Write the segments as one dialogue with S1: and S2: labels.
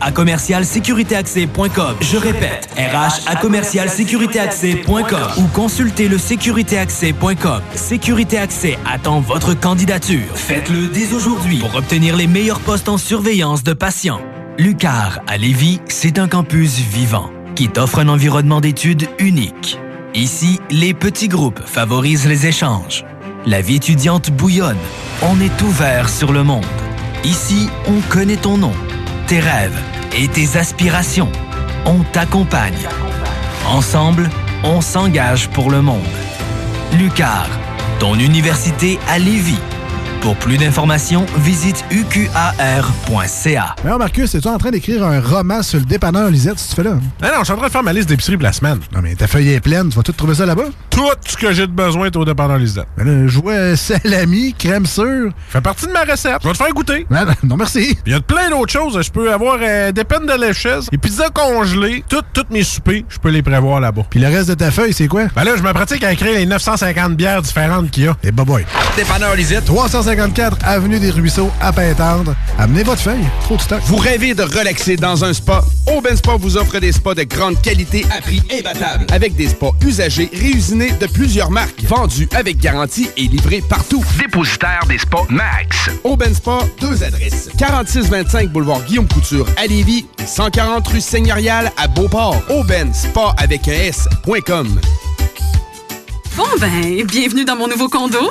S1: à commercial sécuritéaccès.com. Je répète, RH à commercial sécuritéaccès.com ou consultez le sécuritéaccès.com. Sécurité Accès attend votre candidature. Faites-le dès aujourd'hui pour obtenir les meilleurs postes en surveillance de patients. Lucar à Lévis, c'est un campus vivant qui t'offre un environnement d'études unique. Ici, les petits groupes favorisent les échanges. La vie étudiante bouillonne. On est ouvert sur le monde. Ici, on connaît ton nom tes rêves et tes aspirations. On t'accompagne. Ensemble, on s'engage pour le monde. Lucar, ton université à Lévis. Pour plus d'informations, visite uqar.ca.
S2: Alors Marcus, es-tu en train d'écrire un roman sur le dépanneur Lisette, si tu fais là?
S3: Non, non, je suis en train de faire ma liste d'épicerie pour la semaine.
S2: Non, mais ta feuille est pleine, tu vas tout trouver ça là-bas?
S3: Tout ce que j'ai de besoin est au dépanneur Lisette.
S2: Ben là, je vois salami, crème sûre.
S3: Fait partie de ma recette. Je vais te faire goûter.
S2: Non, non, non, merci.
S3: Il y a plein d'autres choses. Je peux avoir euh, des peines de lécheuse, des pizzas congelées, toutes toutes mes soupers, je peux les prévoir là-bas.
S2: Puis le reste de ta feuille, c'est quoi?
S3: Ben là, je me pratique à écrire les 950 bières différentes qu'il y a.
S2: Et bah boy.
S4: Dépanneur Lisette.
S2: 354 Avenue des Ruisseaux, à Pintendre. Amenez votre feuille. Trop de stock.
S4: Vous rêvez de relaxer dans un spa? Aubin Spa vous offre des spas de grande qualité à prix imbattable. Avec des spas usagés, réusinés de plusieurs marques, vendus avec garantie et livrés partout.
S5: Dépositaire des spas Max.
S4: Aubin Spa, deux adresses. 4625 boulevard Guillaume Couture à Lévis et 140 rue Seigneurial à Beauport. Aubin Spa avec un S.com.
S6: Bon ben, bienvenue dans mon nouveau condo.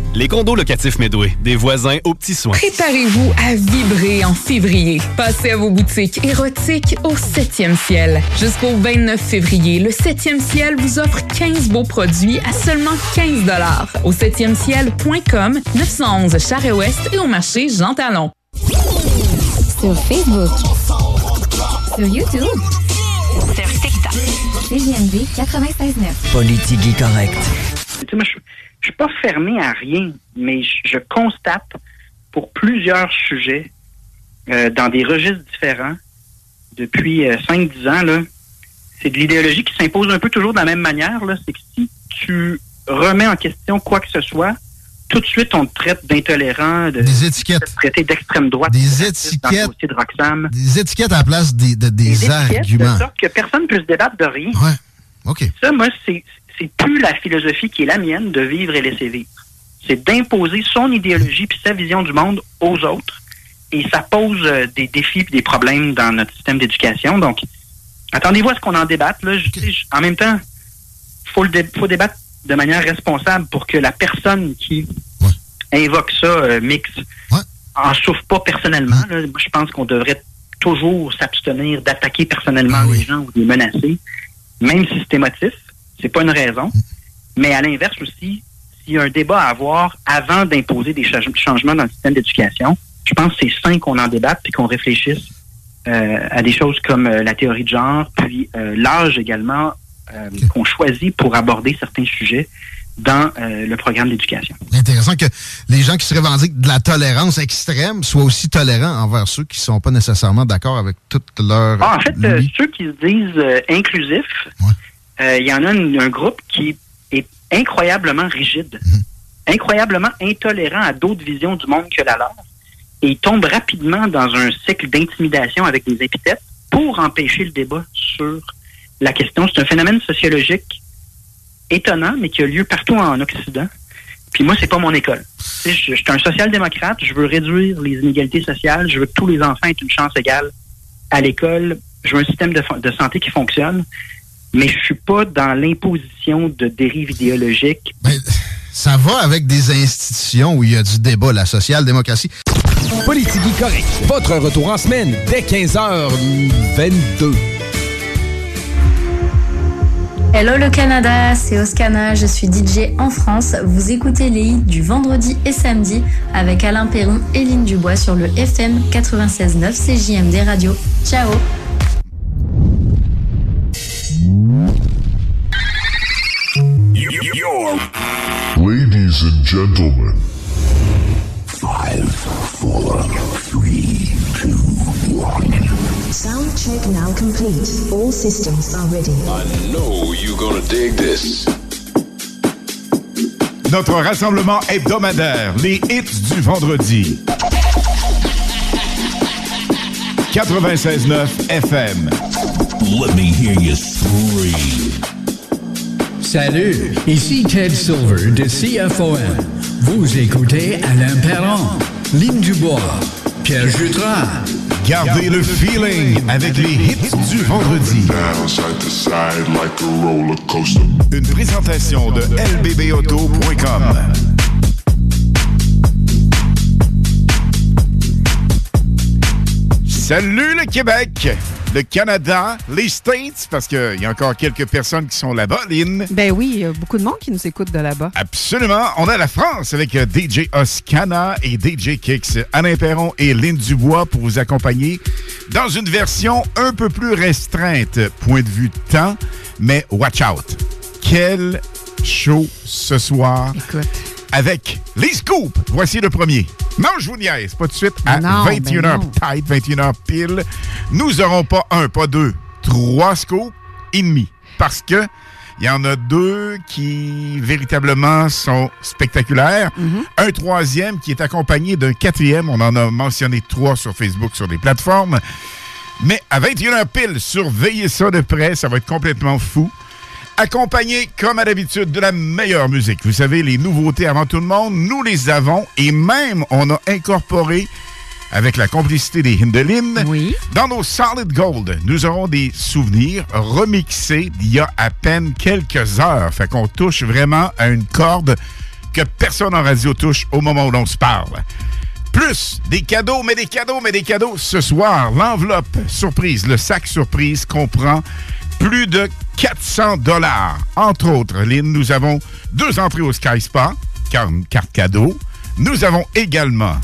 S7: Les condos locatifs Medway, des voisins aux petits soins.
S8: Préparez-vous à vibrer en février. Passez à vos boutiques érotiques au 7e ciel. Jusqu'au 29 février, le 7e ciel vous offre 15 beaux produits à seulement 15 Au 7e ciel.com, 911 Charest-Ouest et au marché Jean Talon.
S9: Sur Facebook. Sur YouTube. Sur TikTok. CGMD 96.9.
S1: Politique correcte.
S10: Je je suis pas fermé à rien, mais je, je constate pour plusieurs sujets euh, dans des registres différents depuis euh, 5-10 ans, là, c'est de l'idéologie qui s'impose un peu toujours de la même manière. Là. C'est que si tu remets en question quoi que ce soit, tout de suite, on te traite d'intolérant, de,
S2: des étiquettes.
S10: de traité d'extrême droite.
S2: Des étiquettes.
S10: Dans le de Roxham.
S2: Des étiquettes à la place des, de, des,
S10: Des
S2: arguments.
S10: étiquettes de sorte que personne ne peut se débattre de rien.
S2: Ouais. OK.
S10: Ça, moi, c'est c'est plus la philosophie qui est la mienne de vivre et laisser vivre. C'est d'imposer son idéologie puis sa vision du monde aux autres. Et ça pose euh, des défis et des problèmes dans notre système d'éducation. Donc, attendez-vous à ce qu'on en débatte. Là. Je- je- en même temps, faut le dé- faut débattre de manière responsable pour que la personne qui invoque ça euh, mix en souffre pas personnellement. là. Moi, je pense qu'on devrait toujours s'abstenir d'attaquer personnellement les gens ou de les menacer, même si c'est émotif. C'est pas une raison. Mais à l'inverse aussi, s'il y a un débat à avoir avant d'imposer des cha- changements dans le système d'éducation, je pense que c'est sain qu'on en débatte et qu'on réfléchisse euh, à des choses comme euh, la théorie de genre, puis euh, l'âge également qu'on choisit pour aborder certains sujets dans le programme d'éducation.
S2: C'est intéressant que les gens qui se revendiquent de la tolérance extrême soient aussi tolérants envers ceux qui ne sont pas nécessairement d'accord avec toute leur...
S10: Ah, en fait, ceux qui se disent inclusifs, il y en a un, groupe qui est incroyablement rigide, incroyablement intolérant à d'autres visions du monde que la leur, et ils tombent rapidement dans un cycle d'intimidation avec des épithètes pour empêcher le débat sur la question. C'est un phénomène sociologique étonnant, mais qui a lieu partout en Occident. Puis moi, c'est pas mon école. Je, suis un social-démocrate, je veux réduire les inégalités sociales, je veux que tous les enfants aient une chance égale à l'école, je veux un système de santé qui fonctionne, mais je suis pas dans l'imposition de dérives idéologiques.
S2: Ça va avec des institutions où il y a du débat, la social-démocratie.
S4: Politique correct. Votre retour en semaine dès 15h22.
S11: Hello le Canada, c'est Oscana, je suis DJ en France. Vous écoutez les hits du vendredi et samedi avec Alain Perron et Lynn Dubois sur le FM 96.9 CJMD Radio. Ciao
S12: Ladies and gentlemen. Five, four, three, two, one.
S13: Sound check now complete. All systems are ready.
S12: I know you're gonna dig this.
S14: Notre rassemblement hebdomadaire, les hits du vendredi. 96.9 FM.
S12: Let me hear you scream.
S15: Salut, ici Ted Silver de CFOM. Vous écoutez Alain Perron, Lynn Dubois, Pierre Jutras.
S14: Gardez le feeling avec les hits du vendredi. Une présentation de lbbauto.com. Salut le Québec, le Canada, les States, parce qu'il y a encore quelques personnes qui sont là-bas, Lynn.
S16: Ben oui, il y a beaucoup de monde qui nous écoute de là-bas.
S14: Absolument. On a la France avec euh, DJ Oscana et DJ Kicks. Alain Perron et Lynn Dubois pour vous accompagner dans une version un peu plus restreinte, point de vue temps, mais watch out. Quel show ce soir.
S16: Écoute.
S14: Avec les scoops. Voici le premier. Non, je vous niaise. Pas tout de suite. À
S16: Non, ben
S14: 21h
S16: non.
S14: tight, 21h pile. Nous aurons pas un, pas deux, trois scoops et demi. Parce que il y en a deux qui véritablement sont spectaculaires. Un troisième qui est accompagné d'un quatrième. On en a mentionné trois sur Facebook, sur les plateformes. Mais à 21h pile, surveillez ça de près. Ça va être complètement fou. Accompagné, comme à l'habitude, de la meilleure musique. Vous savez, les nouveautés avant tout le monde, nous les avons. Et même, on a incorporé, avec la complicité des Hindelines, dans nos Solid Gold, nous aurons des souvenirs remixés d'il y a à peine quelques heures. Fait qu'on touche vraiment à une corde que personne en radio touche au moment où l'on se parle. Plus des cadeaux, mais des cadeaux, mais des cadeaux. Ce soir, l'enveloppe surprise, le sac surprise comprend plus de 400 dollars. Entre autres, Lynn, nous avons deux entrées au Sky Spa, car- carte cadeau. Nous avons également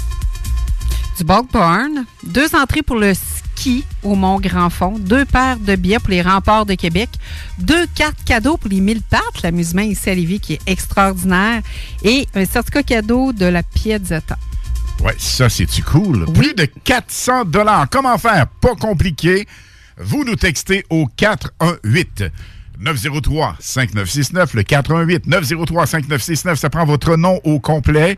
S16: Du Bog Barn, deux entrées pour le ski au Mont Grand Fond, deux paires de billets pour les remparts de Québec, deux cartes cadeaux pour les 1000 pattes, l'amusement ici à Lévis qui est extraordinaire, et un certificat cadeau de la Piazzetta.
S14: Ouais, ça, c'est-tu cool? Plus de 400 dollars. Comment faire? Pas compliqué. Vous nous textez au 418 903 5969, le 418 903 5969, ça prend votre nom au complet.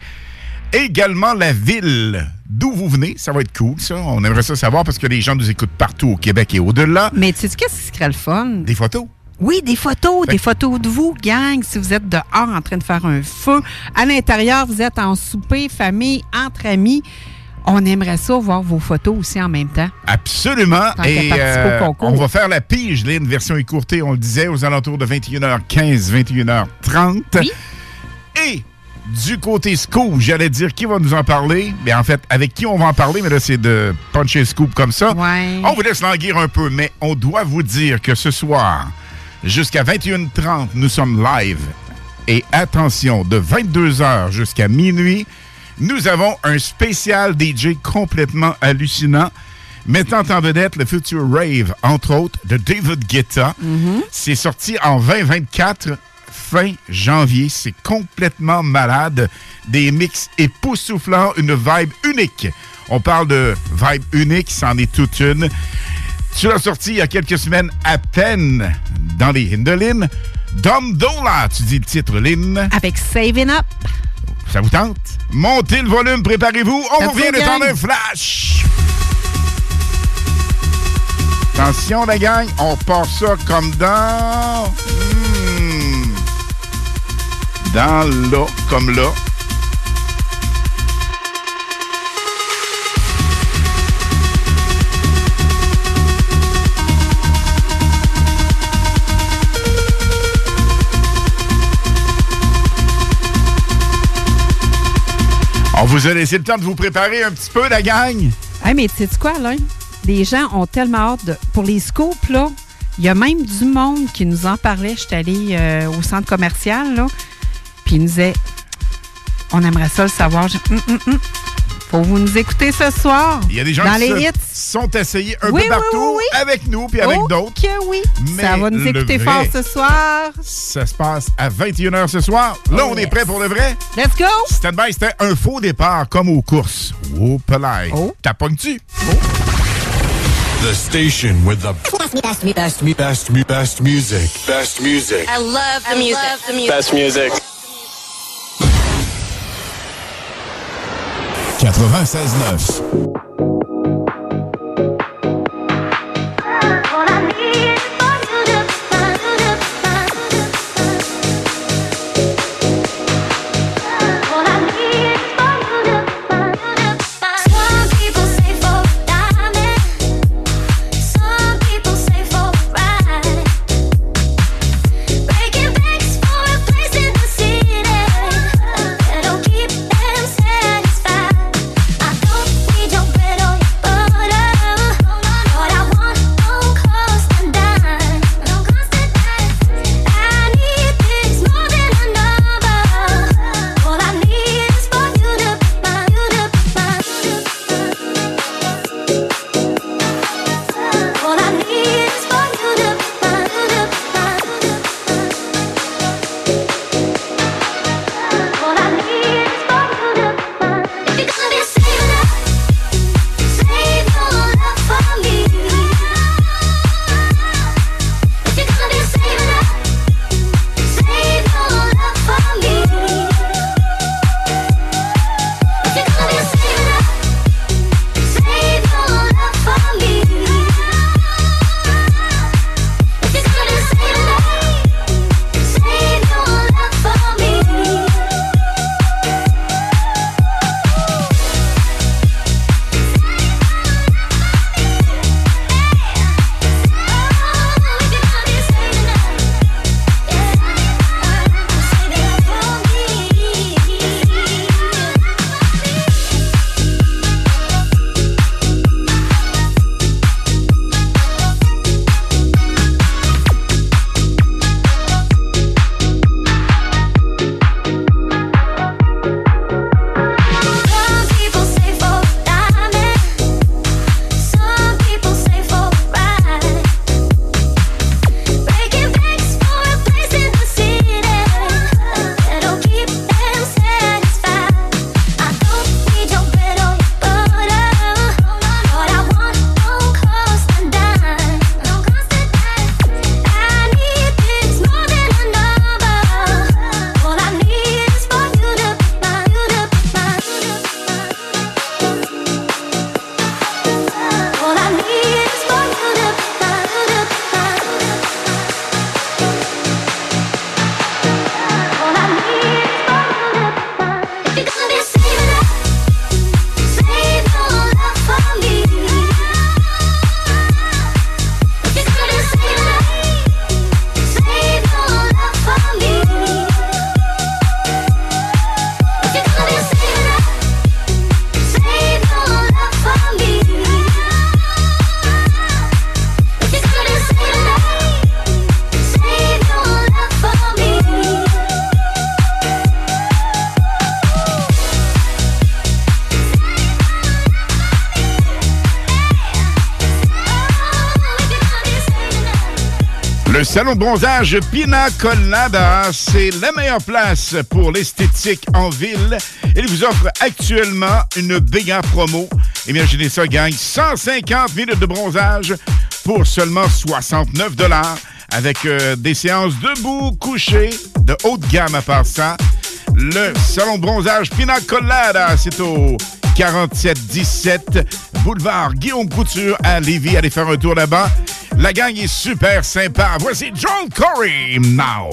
S14: Également la ville d'où vous venez, ça va être cool, ça. On aimerait ça savoir parce que les gens nous écoutent partout au Québec et au-delà.
S16: Mais tu sais qu'est-ce qui serait le fun?
S14: Des photos.
S16: Oui, des photos, des photos de vous, gang, si vous êtes dehors en train de faire un feu. À l'intérieur, vous êtes en souper, famille, entre amis. On aimerait ça voir vos photos aussi en même temps.
S14: Absolument. Et euh, on va faire la pige, là, une version écourtée, on le disait, aux alentours de 21h15, 21h30. Et du côté scoop, j'allais dire qui va nous en parler. Mais en fait, avec qui on va en parler, mais là, c'est de puncher scoop comme ça. On vous laisse languir un peu, mais on doit vous dire que ce soir, jusqu'à 21h30, nous sommes live. Et attention, de 22h jusqu'à minuit, nous avons un spécial DJ complètement hallucinant, mettant en vedette le futur rave, entre autres, de David Guetta. C'est sorti en 2024. fin janvier. C'est complètement malade. Des mix époustouflants, une vibe unique. On parle de vibe unique, c'en est toute une. Tu l'as sorti il y a quelques semaines à peine dans les Hindolines. Dom Dola, tu dis le titre, Lynn.
S16: Avec Saving Up.
S14: Ça vous tente? Montez le volume, préparez-vous. On vous revient le temps d'un flash. Attention, la gang, on part ça comme dans... Hmm. Dans là, comme là. On vous a laissé le temps de vous préparer un petit peu, la gang.
S16: Hey, mais tu sais quoi, là? Les gens ont tellement hâte de... Pour les scoops, là, il y a même du monde qui nous en parlait. J'étais allée euh, au centre commercial, là, puis ils nous disaient on aimerait ça le savoir. Hum, hum, hum. Faut vous nous écouter ce soir.
S14: Il y a des gens
S16: dans
S14: qui
S16: les
S14: se
S16: hits.
S14: sont essayés un
S16: Oui,
S14: peu partout,
S16: oui, oui.
S14: avec nous puis avec
S16: Oh
S14: d'autres.
S16: que oui.
S14: Mais
S16: ça va nous écouter
S14: vrai-
S16: fort ce soir.
S14: Ça se passe à 21h ce soir. Là,
S16: Oh,
S14: on est prêt pour le vrai.
S16: Let's go!
S14: Stand-by, c'était un faux départ comme aux courses. Oh, pelay. T'as pognes-tu?
S17: The station with the best, best, best, best, best, best music. Best music.
S18: I love the music.
S17: Best music. 96.9.
S14: Salon de bronzage Pina Colada, c'est la meilleure place pour l'esthétique en ville. Il vous offre actuellement une béga promo. Imaginez ça, gagne 150 minutes de bronzage pour seulement 69 dollars avec euh, des séances debout, couché, de haute gamme à part ça. Le salon de bronzage Pina Colada, c'est au 4717 boulevard Guillaume Couture à Lévis. Allez faire un tour là-bas. La gang est super sympa. Voici John Corey now.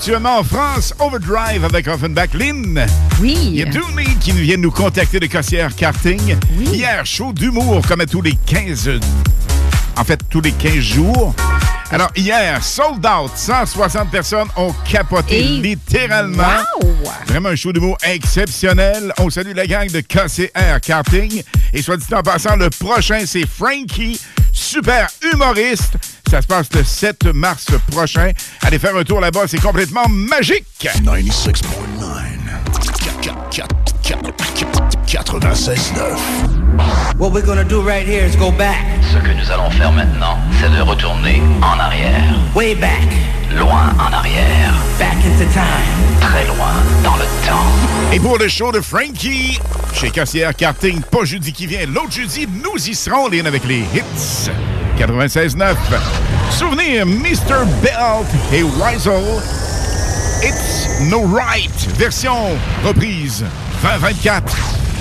S14: Actuellement en France, Overdrive avec Offenbach Lynn.
S16: Oui.
S14: Il y a Dooney qui viennent nous contacter de Cossière Karting. Hier, show d'humour comme à tous les 15... En fait, tous les 15 jours. Alors, hier, sold out. 160 personnes ont capoté
S16: Et-
S14: littéralement.
S16: Wow!
S14: Vraiment un show d'humour exceptionnel. On salue la gang de KCR Karting. Et soit dit en passant, le prochain, c'est Frankie, super humoriste. Ça se passe le 7 mars prochain. Allez faire un tour là-bas, c'est complètement magique.
S19: 96.9. 96.9.
S20: What we're gonna do right here is go back.
S21: Ce que nous allons faire maintenant, c'est de retourner en arrière.
S20: Way back.
S21: Loin en arrière.
S20: Back into time.
S21: Très loin dans le temps.
S14: Et pour le show de Frankie, chez KCR Karting, pas jeudi qui vient, l'autre jeudi, nous y serons, Lynn, avec les hits. 96.9. Souvenir, Mr. Belt et Weisel. It's No Right, version reprise 2024.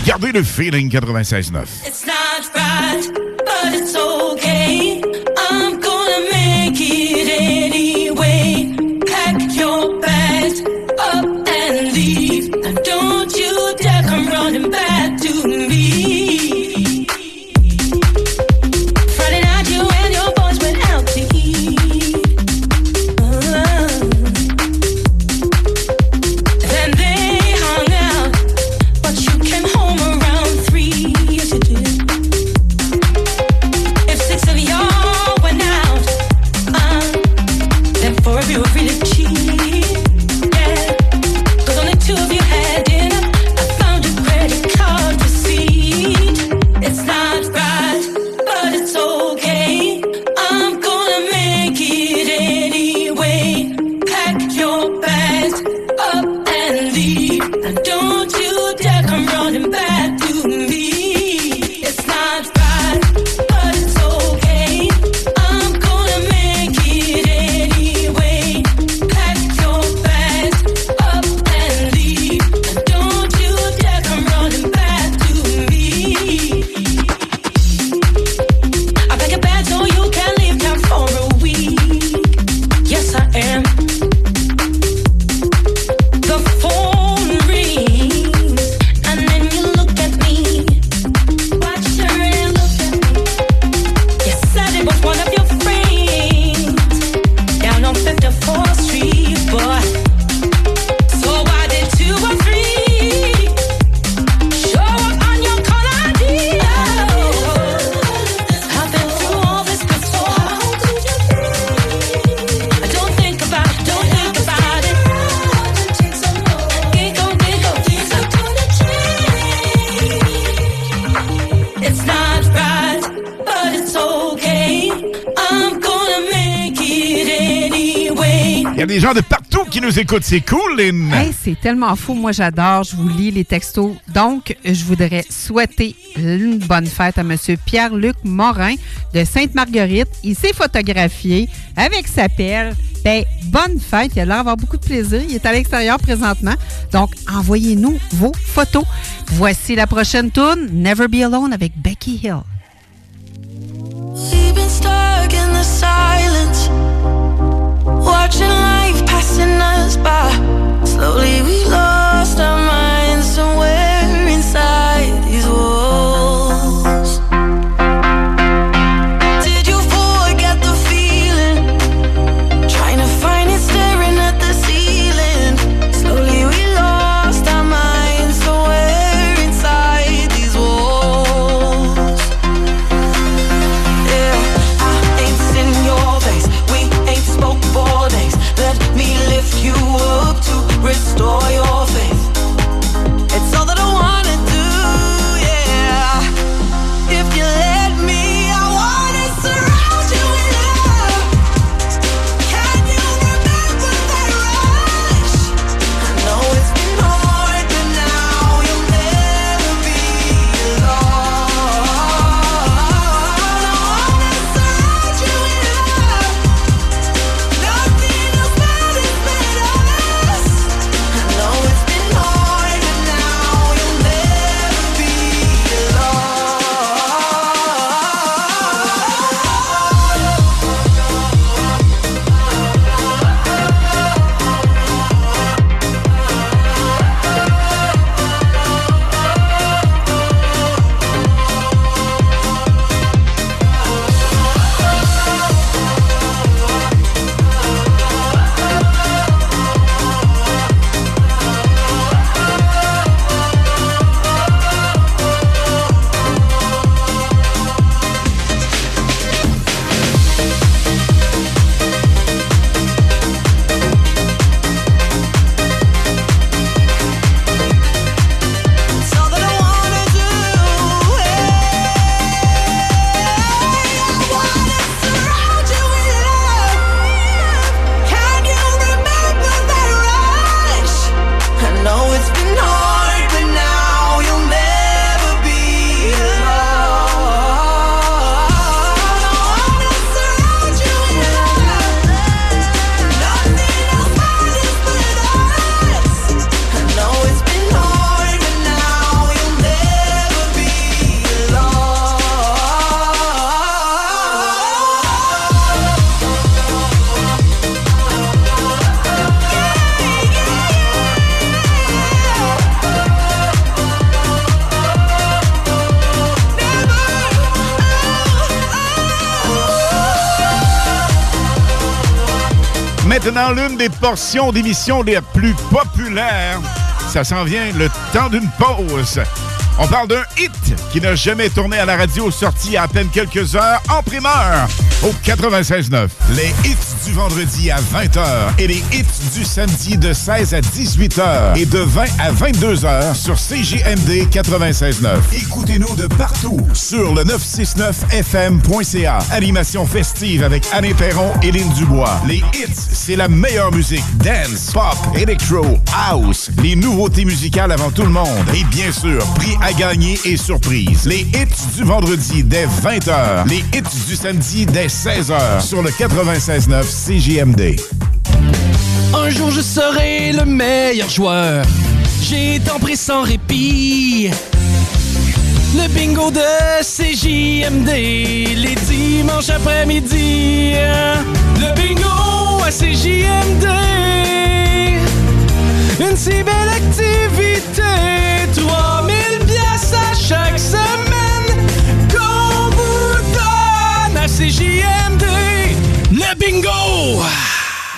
S14: Gardez le feeling 96.9.
S22: It's not
S14: écoutent. C'est cool, Lynn.
S16: Hey, c'est tellement fou. Moi, j'adore. Je vous lis les textos. Donc, je voudrais souhaiter une bonne fête à M. Pierre-Luc Morin de Sainte-Marguerite. Il s'est photographié avec sa pelle. Ben, bonne fête. Il a l'air d'avoir beaucoup de plaisir. Il est à l'extérieur présentement. Donc, envoyez-nous vos photos. Voici la prochaine tune, Never Be Alone avec Becky Hill.
S22: We've been stuck in the silence, watching life passing us by. Slowly we lost
S14: des portions d'émissions les plus populaires. Ça s'en vient le temps d'une pause. On parle d'un hit qui n'a jamais tourné à la radio, sorti à, à peine quelques heures en primeur au 96.9. Les hits du vendredi à 20h et les hits du samedi de 16 à 18h et de 20 à 22h sur CJMD 96.9. Écoutez-nous de partout sur le 969fm.ca. Animation festive avec Anne Perron et Lynn Dubois. Les hits, c'est la meilleure musique. Dance, pop, electro, house. Les nouveautés musicales avant tout le monde. Et bien sûr, prix à gagner et surprise. Les hits du vendredi dès 20h. Les hits du samedi dès 16h sur le 96.9 CJMD.
S23: Un jour je serai le meilleur joueur. J'ai tant pris sans répit. Le bingo de CJMD, les dimanches après-midi. Le bingo à CJMD. Une si belle activité. 3000 pièces à chaque semaine. Qu'on vous donne à CJMD.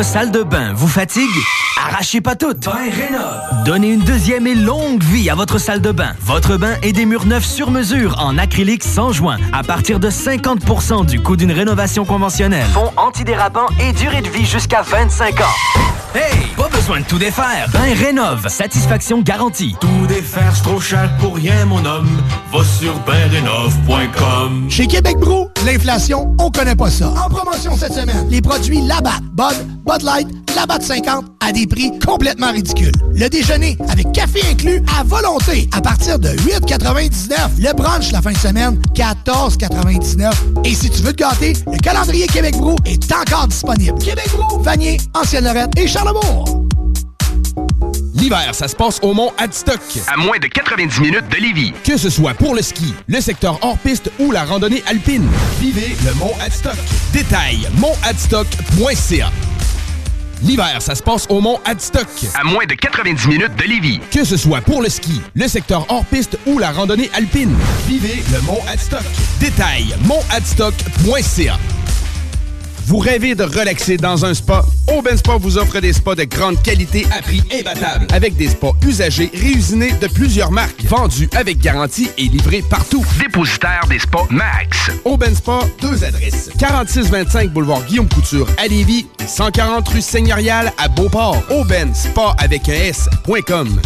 S1: Votre salle de bain vous fatigue? Arrachez pas toutes. Donnez une deuxième et longue vie à votre salle de bain. Votre bain et des murs neufs sur mesure en acrylique sans joint à partir de 50% du coût d'une rénovation conventionnelle. Fond antidérapant et durée de vie jusqu'à 25 ans. Hey, pas besoin de tout défaire. Bain Rénov, satisfaction garantie.
S24: Tout défaire, c'est trop cher pour rien, mon homme. Va sur bendenov.com.
S25: Chez Québec Brou, l'inflation, on connaît pas ça. En promotion cette semaine, les produits Labatt, Bud, Bud Light, Labatt 50 à des prix complètement ridicules. Le déjeuner avec café inclus à volonté à partir de 8,99. Le brunch la fin de semaine, 14,99. Et si tu veux te gâter, le calendrier Québec Brou est encore disponible. Québec Brou, Vanier, Ancienne-Lorette et Charlebourg.
S4: L'hiver, ça se passe au Mont Adstock.
S5: À moins de 90 minutes de Lévis.
S4: Que ce soit pour le ski, le secteur hors-piste ou la randonnée alpine. Vivez le Mont Adstock. Détail, montadstock.ca. L'hiver, ça se passe au Mont Adstock.
S5: À moins de 90 minutes de Lévis.
S4: Que ce soit pour le ski, le secteur hors-piste ou la randonnée alpine. Vivez le Mont Adstock. Détail, montadstock.ca. Vous rêvez de relaxer dans un spa? Aubin Spa vous offre des spas de grande qualité à prix imbattable. Avec des spas usagés réusinés de plusieurs marques, vendus avec garantie et livrés partout.
S5: Dépositaire des spas Max.
S4: Aubin Spa, deux adresses. 4625 boulevard Guillaume Couture à Lévis, 140 rue Seigneurial à Beauport. Aubin Spa avec un S.com.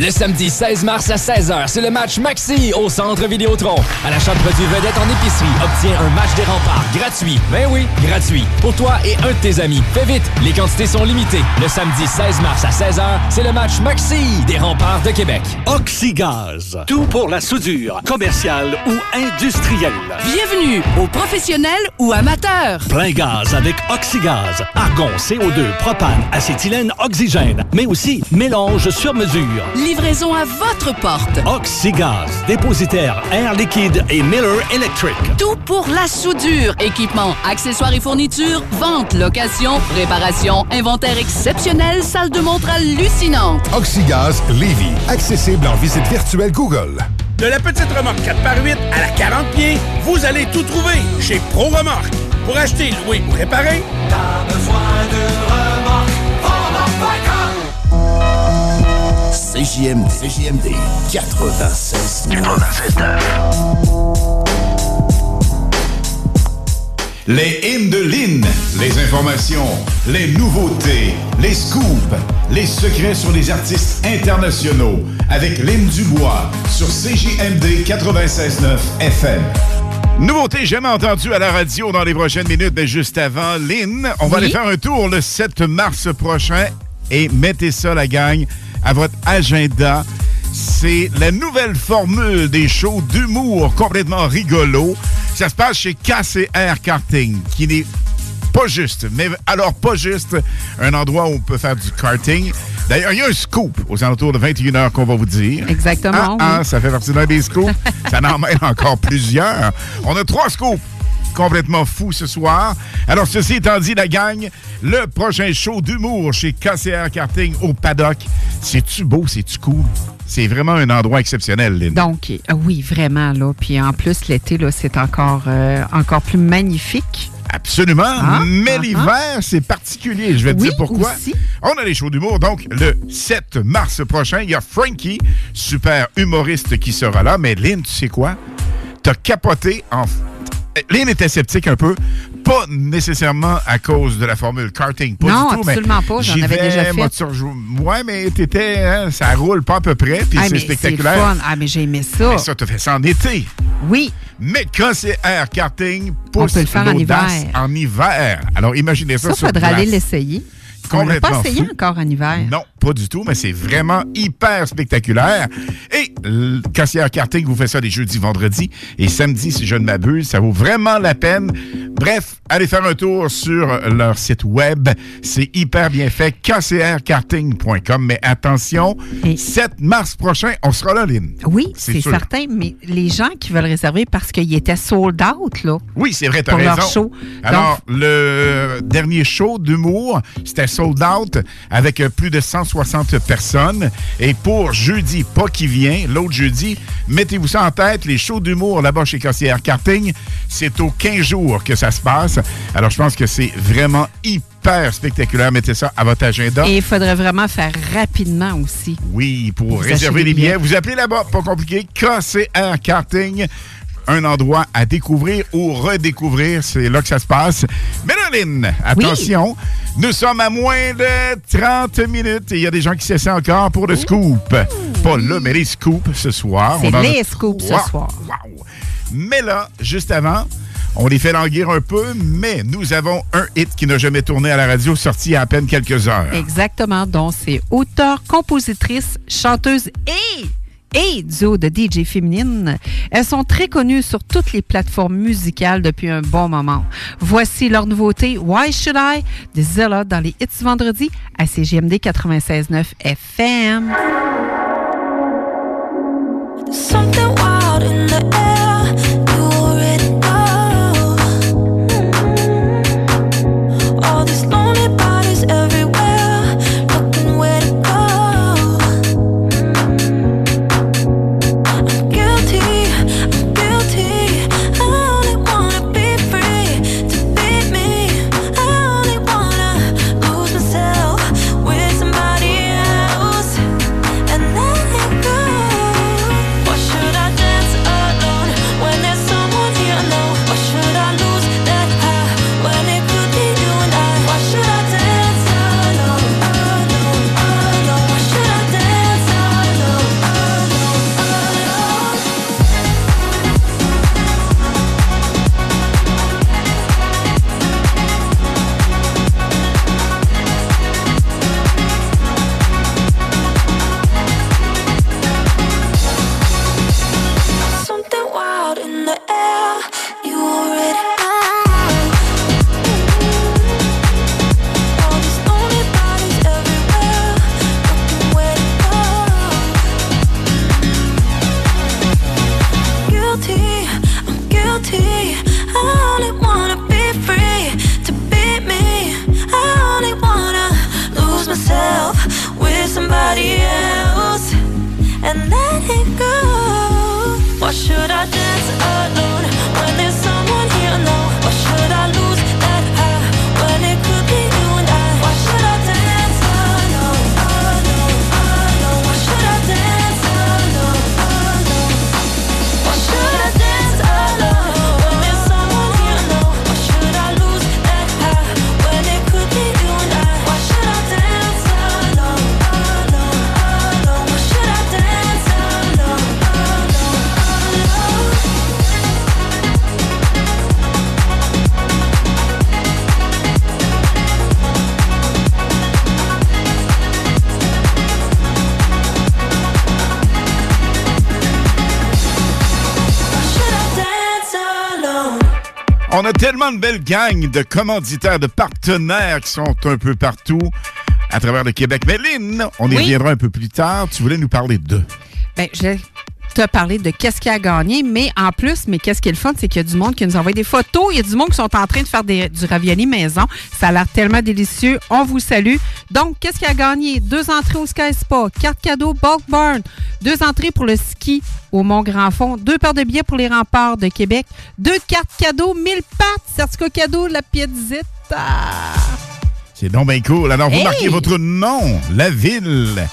S26: Le samedi 16 mars à 16h, c'est le match Maxi au Centre Vidéotron. À l'achat de produits vedettes en épicerie, obtiens un match des remparts gratuit. Ben oui, gratuit. Pour toi et un de tes amis. Fais vite, les quantités sont limitées. Le samedi 16 mars à 16h, c'est le match Maxi des remparts de Québec.
S27: Oxygaz. Tout pour la soudure, commerciale ou industrielle.
S28: Bienvenue aux professionnels ou amateurs.
S27: Plein gaz avec Oxygaz. Argon, CO2, propane, acétylène, oxygène. Mais aussi mélange sur mesure.
S28: Livraison à votre porte.
S27: Oxygaz. Dépositaire Air Liquide et Miller Electric.
S28: Tout pour la soudure. Équipement, accessoires et fournitures, vente, location, réparation, inventaire exceptionnel, salle de montre hallucinante.
S12: Oxygaz Levy. Accessible en visite virtuelle Google.
S29: De la petite remorque 4x8 à la 40 pieds, vous allez tout trouver chez Pro Remorque. Pour acheter, louer ou réparer,
S24: T'as besoin d'une
S30: CJMD, CJMD 96
S14: Les hymnes de Lynn, les informations, les nouveautés, les scoops, les secrets sur les artistes internationaux avec Lynn Dubois sur CJMD 96.9 FM. Nouveauté jamais entendue à la radio dans les prochaines minutes, mais juste avant, Lynn, on va
S24: Oui.
S14: aller faire un tour le 7 mars prochain et mettez ça, la gang, à votre agenda. C'est la nouvelle formule des shows d'humour complètement rigolo. Ça se passe chez KCR Karting, qui n'est pas juste. Mais alors, pas juste un endroit où on peut faire du karting. D'ailleurs, il y a un scoop aux alentours de 21h qu'on va vous dire.
S16: Exactement,
S14: Ah, ah, ça fait partie d'un des scoops. ça en mêle encore plusieurs. On a trois scoops complètement fous ce soir. Alors, ceci étant dit, la gang, le prochain show d'humour chez KCR Karting au paddock. C'est-tu beau, c'est-tu cool? C'est vraiment un endroit exceptionnel, Lynn.
S16: Donc, euh, oui, vraiment, là. Puis en plus, l'été, là, c'est encore, euh, encore plus magnifique.
S14: Absolument.
S16: Ah,
S14: Mais
S16: ah,
S14: l'hiver, c'est particulier. Je vais te
S16: Oui,
S14: dire pourquoi.
S16: aussi.
S14: On a les shows d'humour. Donc, le 7 mars prochain, il y a Frankie, super humoriste, qui sera là. Mais Lynn, tu sais quoi? T'as capoté en. Lynn était sceptique un peu, pas nécessairement à cause de la formule karting, pas
S16: Non,
S14: du tout. mais
S16: absolument pas, j'en avais
S14: vais,
S16: déjà fait.
S14: Ouais, mais t'étais, hein, ça roule pas à peu près, puis
S16: Ah,
S14: c'est
S16: mais
S14: spectaculaire.
S16: fun. Ah, mais j'ai aimé ça.
S14: Mais ça, t'as fait ça en été.
S16: Oui.
S14: Mais quand c'est air karting, pousse
S16: peut le faire en hiver.
S14: en hiver. Alors, imaginez ça,
S16: Ça,
S14: sur glace.
S16: aller l'essayer. On l'a pas essayé
S14: fou.
S16: encore en hiver.
S14: Non, pas du tout, mais c'est vraiment hyper spectaculaire. Et Cassière Karting vous fait ça les jeudis, vendredis et samedi, si je ne m'abuse. Ça vaut vraiment la peine. Bref, allez faire un tour sur leur site web. C'est hyper bien fait. kcrkarting.com. Mais attention, 7 mars prochain, on sera là, Lynn.
S16: Oui,
S14: C'est
S16: certain, mais les gens qui veulent réserver parce qu'ils étaient sold out, là.
S14: Oui, c'est vrai, t'as
S16: Pour
S14: raison.
S16: leur show.
S14: Alors, le dernier show d'humour, c'était sold out avec euh, plus de 160 personnes. Et pour jeudi, pas qui vient, l'autre jeudi, mettez-vous ça en tête, les shows d'humour là-bas chez Cossière Karting, c'est aux 15 jours que ça se passe. Alors, je pense que c'est vraiment hyper spectaculaire. Mettez ça à votre agenda.
S16: Et il faudrait vraiment faire rapidement aussi.
S14: Oui, pour
S16: Vous
S14: réserver les billets. vous appelez là-bas, pas compliqué, KCR Karting. Un endroit à découvrir ou redécouvrir, c'est là que ça se passe. Lynn, attention, nous sommes à moins de 30 minutes et il y a des gens qui s'essaient encore pour le scoop. Pas là, mais les scoops ce soir.
S16: C'est les scoops ce soir.
S14: Wow. Mais là, juste avant, on les fait languir un peu, mais nous avons un hit qui n'a jamais tourné à la radio, sorti a à peine quelques heures.
S16: Exactement. Donc, c'est auteur, compositrice, chanteuse et et duo de DJ féminine. Elles sont très connues sur toutes les plateformes musicales depuis un bon moment. Voici leur nouveauté Why Should I de Zella dans les hits vendredi à CGMD 96.9 FM.
S14: On a tellement de commanditaires, de partenaires qui sont un peu partout à travers le Québec. Mais Lynn, on y
S16: Oui.
S14: reviendra un peu plus tard. Tu voulais nous parler d'eux.
S16: Ben, je te parler de qu'est-ce qui a gagné, mais en plus, mais qu'est-ce qui est le fun, c'est qu'il y a du monde qui nous envoie des photos. Il y a du monde qui sont en train de faire des- du ravioli maison. Ça a l'air tellement délicieux. On vous salue. Donc, qu'est-ce qui a gagné? Deux entrées au Sky Spa, carte cadeau Bulk Barn, deux entrées pour le ski au Mont-Grand-Fond, deux paires de billets pour les remparts de Québec, deux cartes cadeaux, 1000 pattes, certificat cadeau, la piézite.
S14: C'est donc bien cool. Alors, vous
S16: Hey!
S14: marquez votre nom, la ville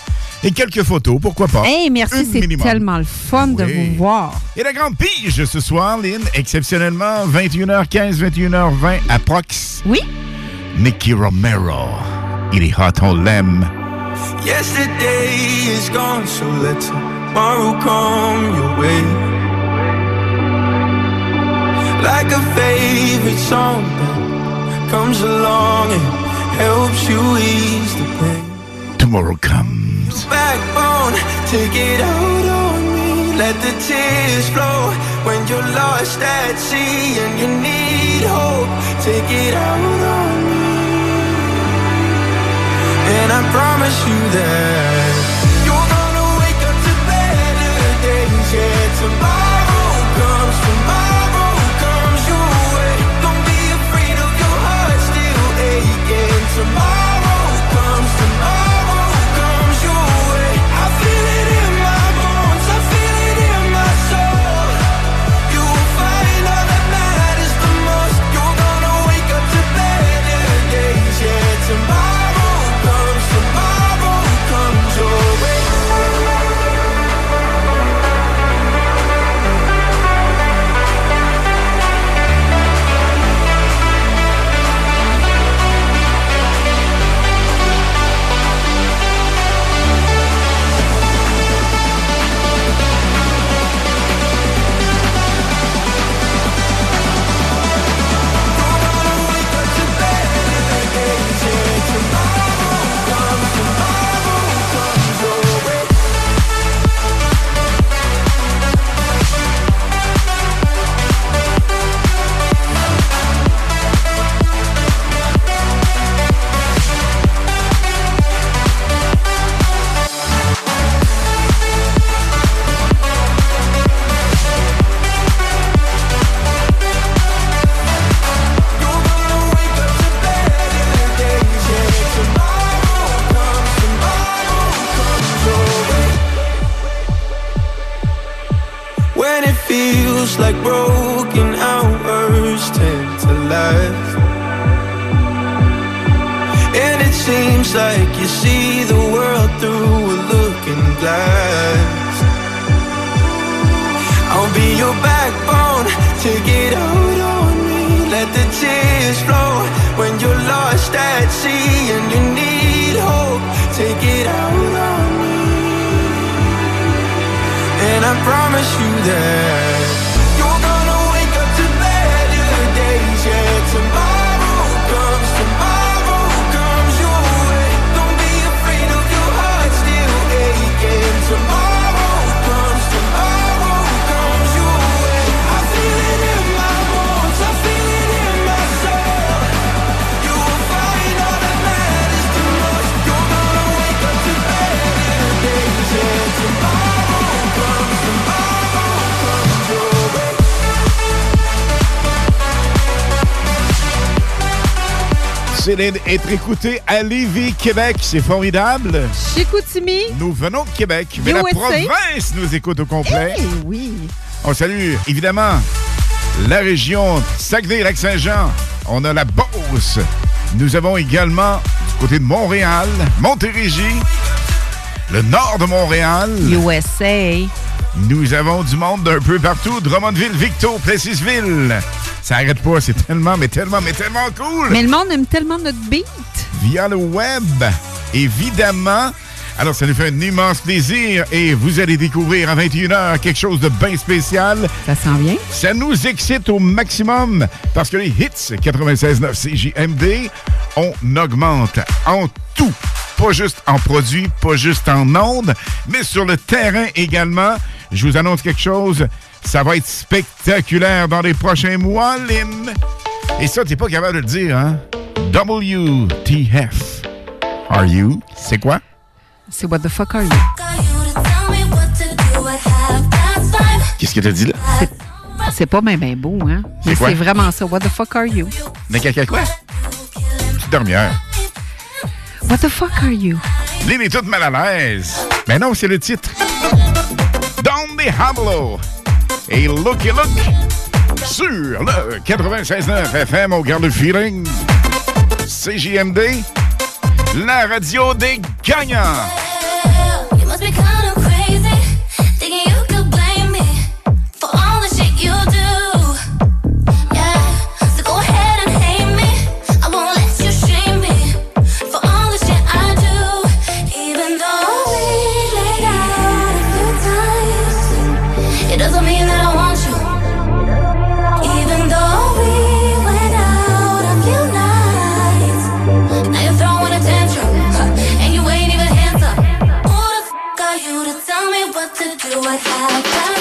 S14: et quelques photos, pourquoi pas?
S16: Hey, merci, c'est tellement le fun de vous voir.
S14: Et la grande pige ce soir, Lynn, exceptionnellement 21h15, 21h20 à Prox.
S16: Oui.
S14: Nicky Romero. Il est hot, on l'aime.
S23: Yesterday is gone, so let tomorrow come your way. Like a favorite song that comes along and helps you ease the pain.
S14: Tomorrow comes.
S23: Backbone, take it out on me. Let the tears flow when you're lost at sea and you need hope. Take it out on me. And I promise you that you're gonna wake up to better days. Yeah, tomorrow like broken hours tend to last. And it seems like you see the world through a looking glass. I'll be your backbone, take it out on me. Let the tears flow when you're lost at sea And you need hope, take it out on me. And I promise you that
S14: Céline, être écoutée à Lévis, Québec, c'est formidable.
S16: Chicoutimi.
S14: Nous venons de Québec, mais la province nous écoute au complet.
S16: Eh oui.
S14: On salue évidemment la région Saguenay-Lac-Saint-Jean. On a la Beauce. Nous avons également du côté de Montréal, Montérégie, le nord de Montréal.
S16: USA.
S14: Nous avons du monde d'un peu partout. Drummondville, Victo, Plessisville. Ça arrête pas, c'est tellement, mais tellement, mais tellement cool.
S16: Mais le monde aime tellement notre beat.
S14: Via le web, évidemment. Alors, ça nous fait un immense plaisir et vous allez découvrir à 21h quelque chose de bien spécial.
S16: Ça s'en vient.
S14: Ça nous excite au maximum parce que les hits 96.9 CJMD, on augmente en tout. Pas juste en produits, pas juste en ondes, mais sur le terrain également. Je vous annonce quelque chose. Ça va être spectaculaire dans les prochains mois, Lynn. Et ça, t'es pas capable de le dire, hein? WTF. Are you? C'est quoi?
S16: C'est What the fuck are you?
S14: Qu'est-ce que t'as dit là?
S16: C'est pas même ben beau, hein? Mais c'est vraiment ça. What the fuck are you?
S14: Mais quelqu'un quoi? Petite dernière.
S16: What the fuck are you?
S14: Lynn est toute mal à l'aise. Mais non, c'est le titre. Down the humble et Looky Look sur le 96.9 FM au Garde Feeling. CJMD, la radio des gagnants.
S17: what happened?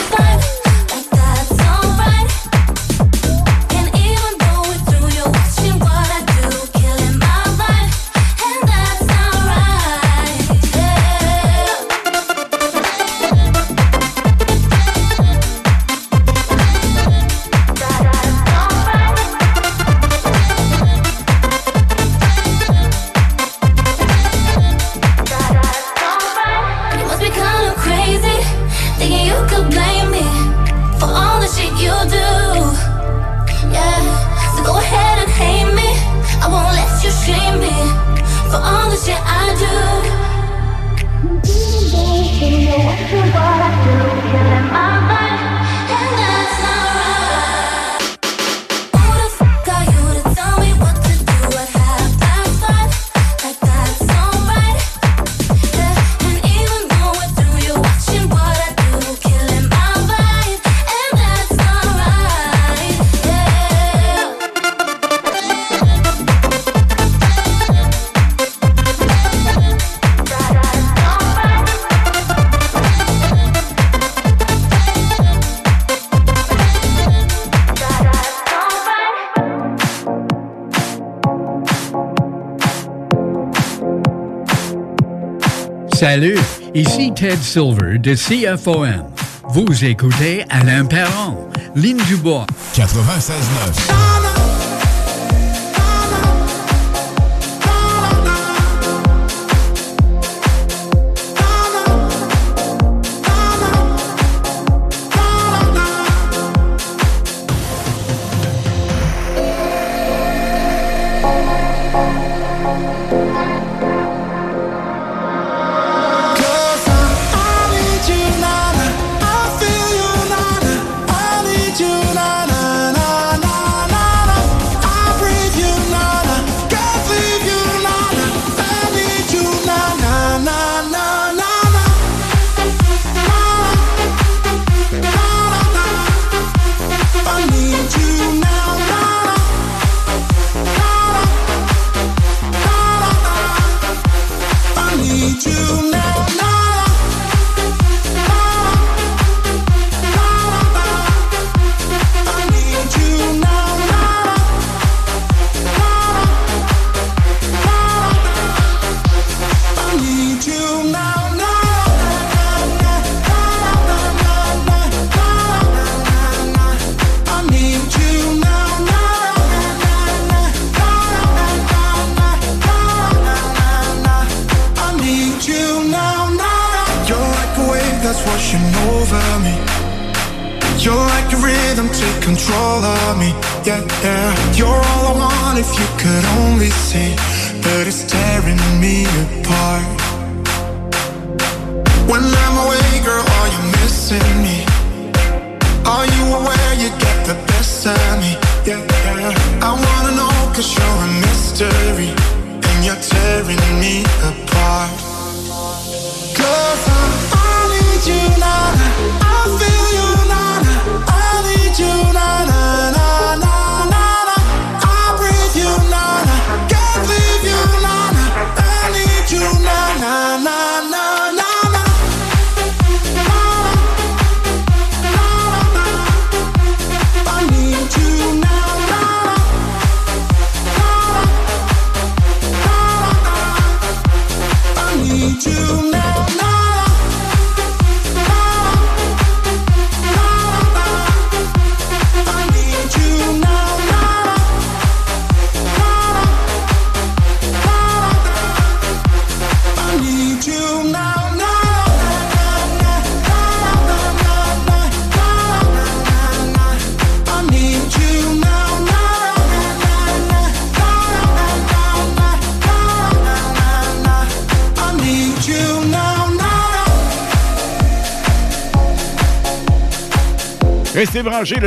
S15: Salut, ici Ted Silver de CFOM. Vous écoutez Alain Perron, Ligne Dubois.
S12: 96.9.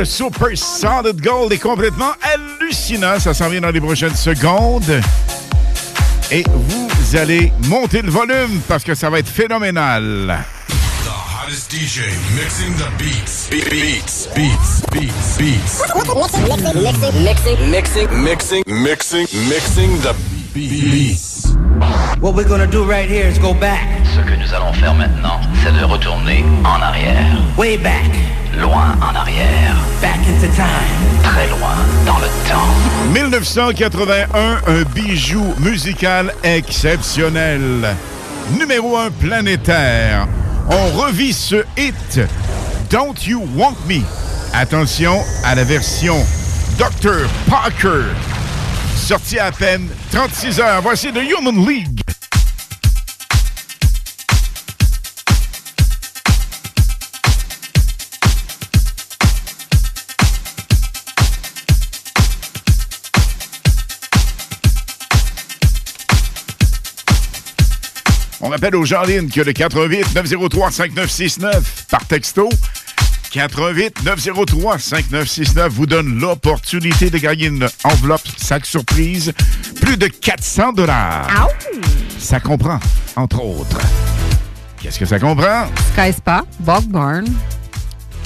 S14: Super Solid Gold est complètement hallucinant. Ça s'en vient dans les prochaines secondes. Et vous allez monter le volume parce que ça va être phénoménal.
S12: The hottest DJ mixing the beats. Be- beats, beats, beats, beats.
S31: Mixing, mixing, mixing,
S12: Mixing, mixing, mixing the beats.
S32: What we're gonna do right here is go back,
S21: Ce que nous allons faire maintenant, c'est de retourner en arrière.
S32: way back,
S21: Loin en arrière.
S32: back into time.
S21: Très loin dans le temps.
S14: 1981, un bijou musical exceptionnel. Numéro un planétaire. On revit ce hit Don't You Want Me. Attention à la version Dr. Parker. Sorti à peine 36 heures. Voici The Human League. Rappelle aux gens en ligne que le 88 903 5969 par texto 88 903 5969 vous donne l'opportunité de gagner une enveloppe sac surprise plus de 400 dollars. Ça comprend entre autres. Qu'est-ce que ça comprend?
S16: Sky Spa, Barn,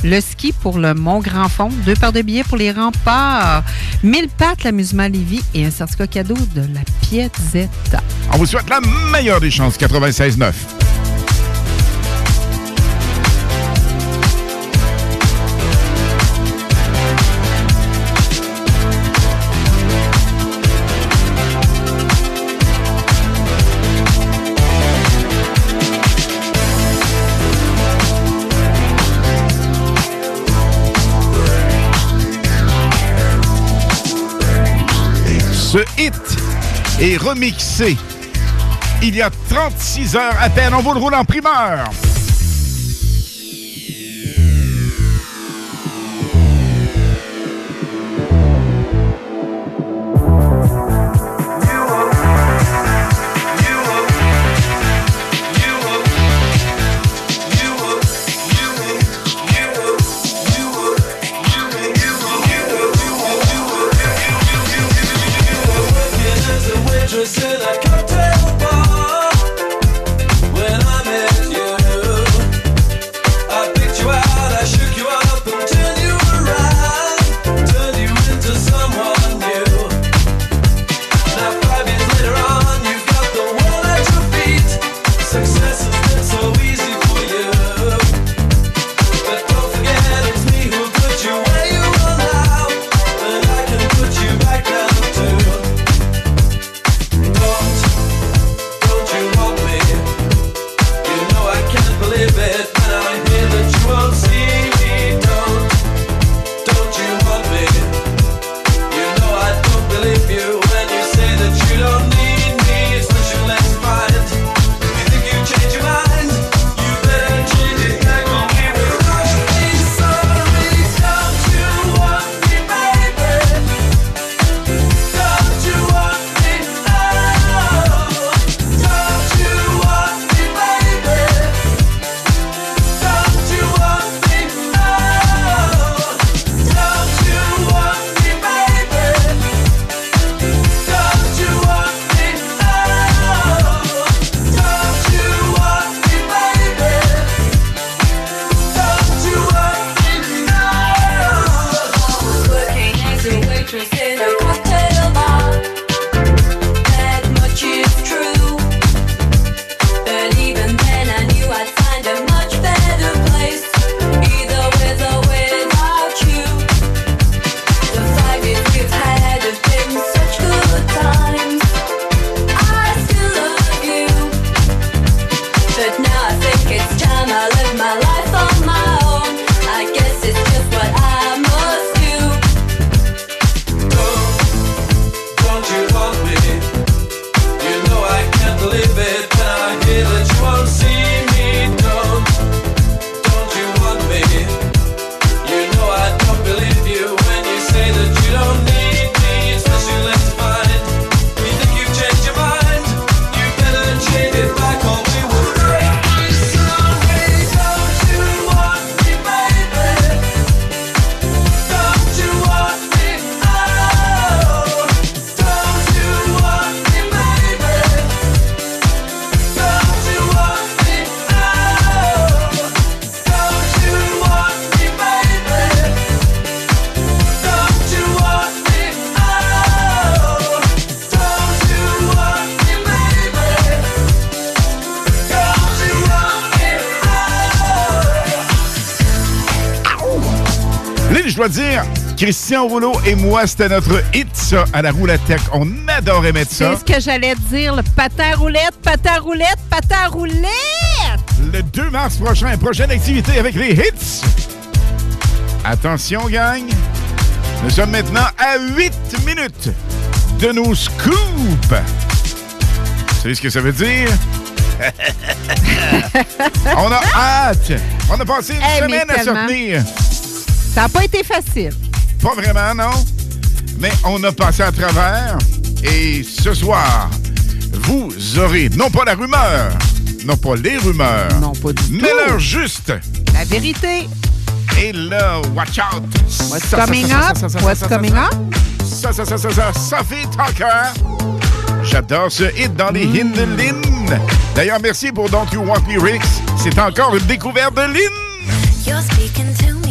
S16: le ski pour le Mont Grand Fond, deux paires de billets pour les remparts, 1000 pattes l'amusement Lévis et un certificat cadeau de la Piazzetta.
S14: On vous souhaite la meilleure des chances 96.9. est remixé il y a 36 heures à peine. On vous le roule en primeur. Christian Rouleau et moi, c'était notre hit, à la roulette. On adorait mettre ça.
S16: C'est ce que j'allais dire, le patin roulette, patin roulette, patin roulette!
S14: Le 2 mars prochain, prochaine activité avec les hits. Attention, gang. Nous sommes maintenant à 8 minutes de nos scoops. Vous savez ce que ça veut dire? on a hâte! On a passé une semaine à se venir.
S16: Ça n'a pas été facile.
S14: Pas vraiment, non. Mais on a passé à travers. Et ce soir, vous aurez non pas la rumeur, non pas les rumeurs, mais l'heure juste.
S16: La vérité.
S14: Et là, watch out.
S16: What's coming up? What's
S14: ça,
S16: coming up?
S14: Ça, ça, ça, ça, ça, Sophie Tucker. J'adore ce hit dans les mm. Hindelines. D'ailleurs, merci pour Don't You Want Me Ricks. C'est encore une découverte de Lynn.
S17: You're speaking to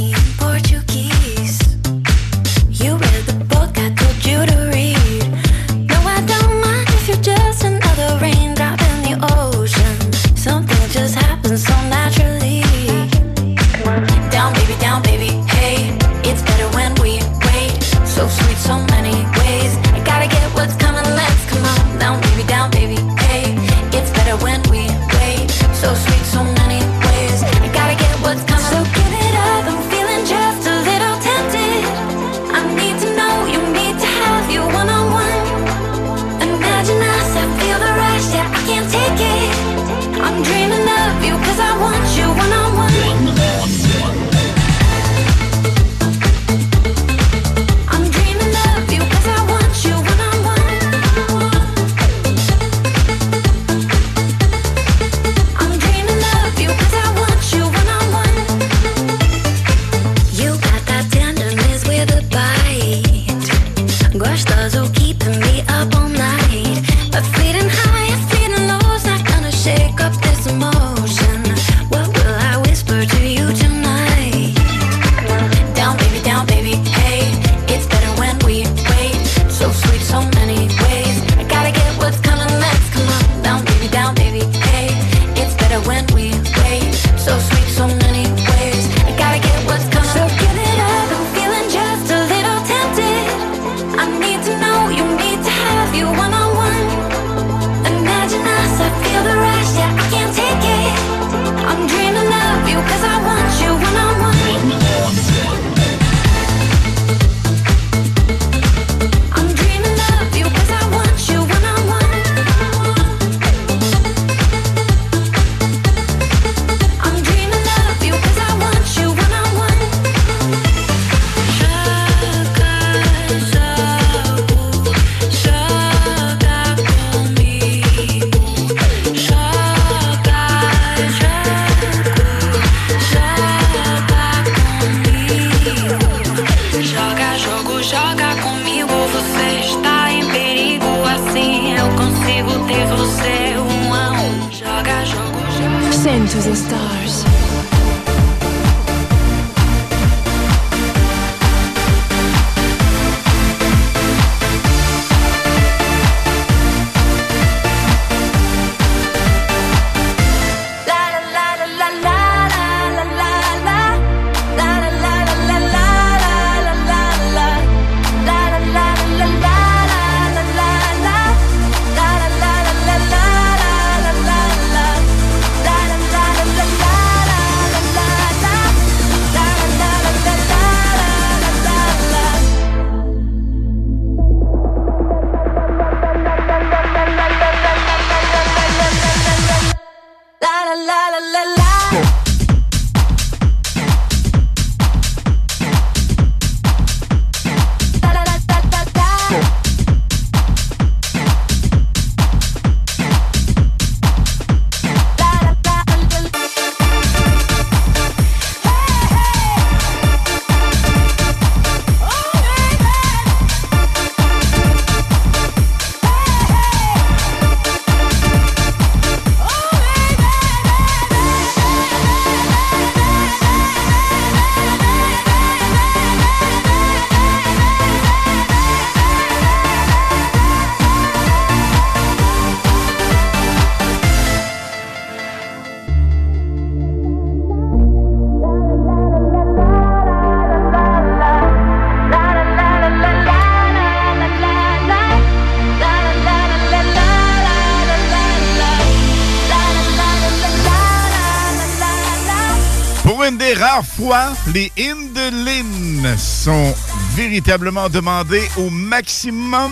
S14: les Indelines sont véritablement demandés au maximum.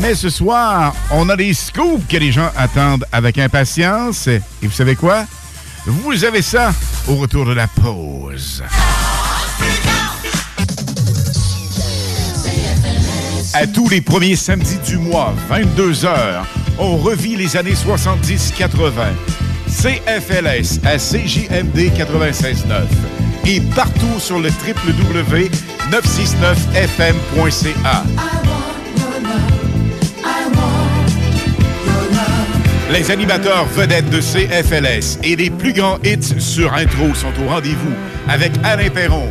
S14: Mais ce soir, on a des scoops que les gens attendent avec impatience. Et vous savez quoi? Vous avez ça au retour de la pause. À tous les premiers samedis du mois, 22h, on revit les années 70-80. CFLS à CJMD 96.9 et partout sur le www.969fm.ca. Les animateurs vedettes de CFLS et les plus grands hits sur intro sont au rendez-vous avec Alain Perron,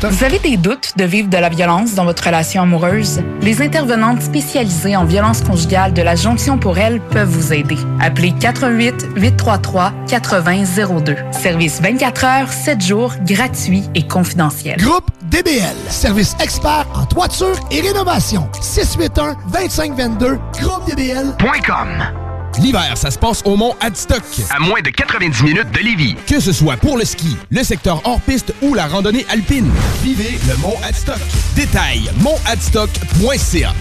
S33: Vous avez des doutes de vivre de la violence dans votre relation amoureuse? Les intervenantes spécialisées en violence conjugale de la Jonction pour elle peuvent vous aider. Appelez 88 833 8002. Service 24 heures, 7 jours, gratuit et confidentiel.
S25: Groupe DBL, service expert en toiture et rénovation. 681 2522 groupe DBL.com.
S4: L'hiver, ça se passe au Mont Adstock.
S34: À moins de 90 minutes de Lévis.
S4: Que ce soit pour le ski, le secteur hors piste ou la randonnée alpine. Vivez le Mont Adstock. Détail montadstock.ca.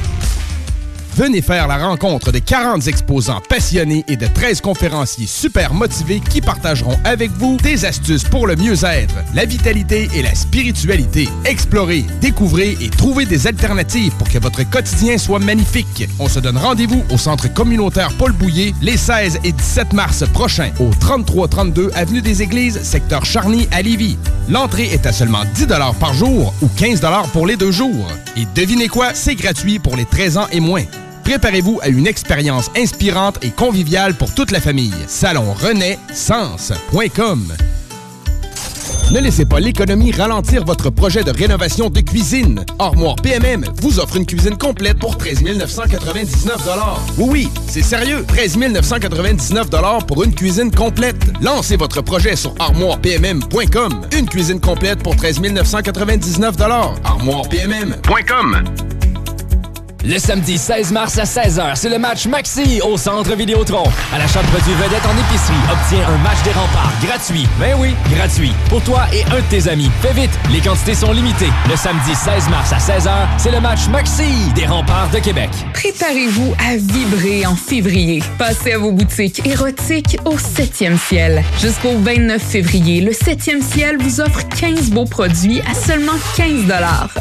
S4: Venez faire la rencontre de 40 exposants passionnés et de 13 conférenciers super motivés qui partageront avec vous des astuces pour le mieux-être, la vitalité et la spiritualité. Explorez, découvrez et trouvez des alternatives pour que votre quotidien soit magnifique. On se donne rendez-vous au centre communautaire Paul Bouillet les 16 et 17 mars prochains au 3332 avenue des Églises, secteur Charny à Lévis. L'entrée est à seulement 10 par jour ou 15 pour les deux jours. Et devinez quoi, c'est gratuit pour les 13 ans et moins. Préparez-vous à une expérience inspirante et conviviale pour toute la famille. Salon Sens.com ne laissez pas l'économie ralentir votre projet de rénovation de cuisine. Armoire PMM vous offre une cuisine complète pour 13 999 Oui, oui, c'est sérieux. 13 999 pour une cuisine complète. Lancez votre projet sur armoirepmm.com. Une cuisine complète pour 13 999 armoirepmm.com.
S26: Le samedi 16 mars à 16h, c'est le match Maxi au Centre Vidéotron. À l'achat de produits vedettes en épicerie, obtiens un match des remparts gratuit. Ben oui, gratuit. Pour toi et un de tes amis. Fais vite, les quantités sont limitées. Le samedi 16 mars à 16h, c'est le match Maxi des remparts de Québec.
S33: Préparez-vous à vibrer en février. Passez à vos boutiques érotiques au 7e ciel. Jusqu'au 29 février, le 7e ciel vous offre 15 beaux produits à seulement 15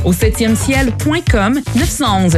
S33: Au 7e ciel.com, 911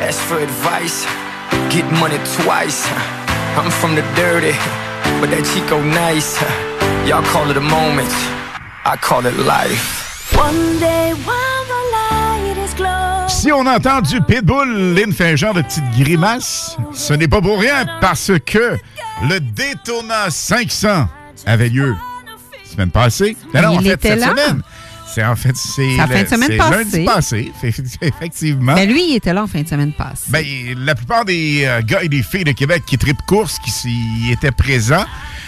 S35: Ask for advice, get money twice. I'm from the dirty, but that Chico nice. Y'all call it a moment, I call it life.
S36: One day while the light is glow.
S14: Si on entend du pitbull, Lynn fait un genre de petite grimace. Ce n'est pas pour rien parce que le Daytona 500 avait lieu semaine passée. Non, non,
S16: Il
S14: en fait,
S16: était
S14: cette
S16: là?
S14: semaine. C'est en fait, c'est
S16: la fin de semaine passée.
S14: lundi passé, effectivement.
S16: Mais lui, il était là en fin de semaine passée.
S14: Ben, la plupart des euh, gars et des filles de Québec qui tripent course, qui s'y étaient présents,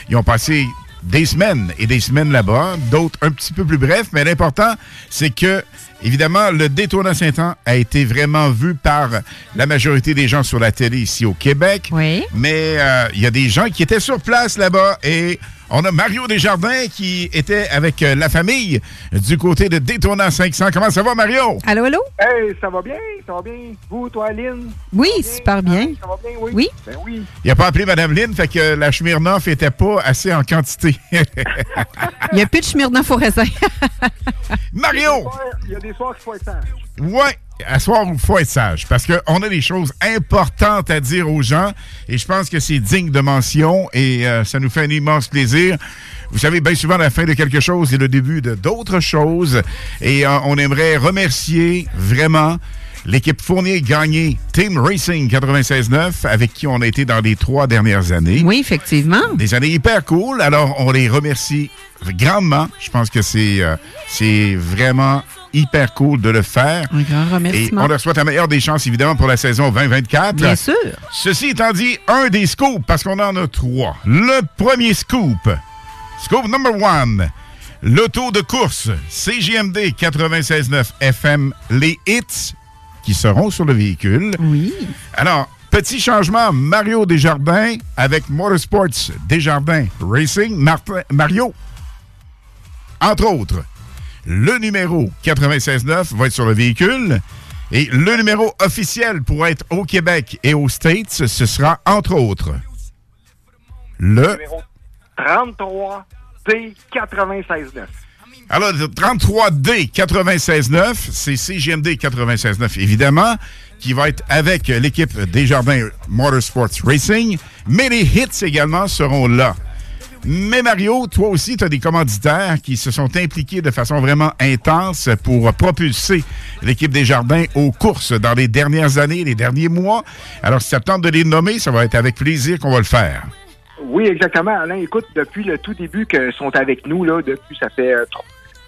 S14: ils ont passé des semaines et des semaines là-bas, d'autres un petit peu plus brefs, mais l'important, c'est que, évidemment, le Daytona Saint-Anne a été vraiment vu par la majorité des gens sur la télé ici au Québec.
S16: Oui.
S14: Mais euh, il y a des gens qui étaient sur place là-bas et on a Mario Desjardins qui était avec euh, la famille du côté de Daytona 500. Comment ça va, Mario?
S16: Allô, allô?
S37: Hey, ça va bien? Ça va bien? Vous, toi, Aline?
S16: Oui, super bien.
S37: Ça va bien, oui?
S16: Oui.
S37: Ben oui.
S14: Il a pas appelé Mme Lynn, fait que la Schmirnoff était pas assez en quantité.
S16: Il n'y a plus de Smirnoff au raisin.
S14: Mario!
S37: Il y a des soirs qu'il faut être sage.
S14: ouais, à soir, il faut être sage parce qu'on a des choses importantes à dire aux gens et je pense que c'est digne de mention et euh, ça nous fait un immense plaisir. Vous savez, bien souvent, la fin de quelque chose est le début de d'autres choses et euh, on aimerait remercier vraiment l'équipe Fournier Gagné Team Racing 96.9 avec qui on a été dans les trois dernières années.
S16: Oui, effectivement.
S14: Des années hyper cool. Alors, on les remercie grandement. Je pense que c'est euh, c'est vraiment hyper cool de le faire.
S16: Un grand
S14: Et
S16: remerciement.
S14: on leur souhaite la meilleure des chances, évidemment, pour la saison 2024.
S16: Bien sûr.
S14: Ceci étant dit, un des scoops, parce qu'on en a trois. Le premier scoop, scoop number one, l'auto de course CJMD 96.9 FM, les hits qui seront sur le véhicule.
S16: Oui.
S14: Alors, petit changement, Mario Desjardins avec Motorsports Desjardins Racing. Martin- Mario, entre autres, le numéro 96.9 va être sur le véhicule. Et le numéro officiel pour être au Québec et aux States, ce sera entre autres le.
S37: Numéro 33 D 96.9.
S14: Alors, le 33D 96.9, c'est CGMD 96.9, évidemment, qui va être avec l'équipe Desjardins Motorsports Racing, mais les hits également seront là. Mais Mario, toi aussi, tu as des commanditaires qui se sont impliqués de façon vraiment intense pour propulser l'équipe Desjardins aux courses dans les dernières années, les derniers mois. Alors, si ça te tente de les nommer, ça va être avec plaisir qu'on va le faire.
S37: Oui, exactement. Alain, écoute, depuis le tout début qu'ils sont avec nous, là, depuis ça fait euh,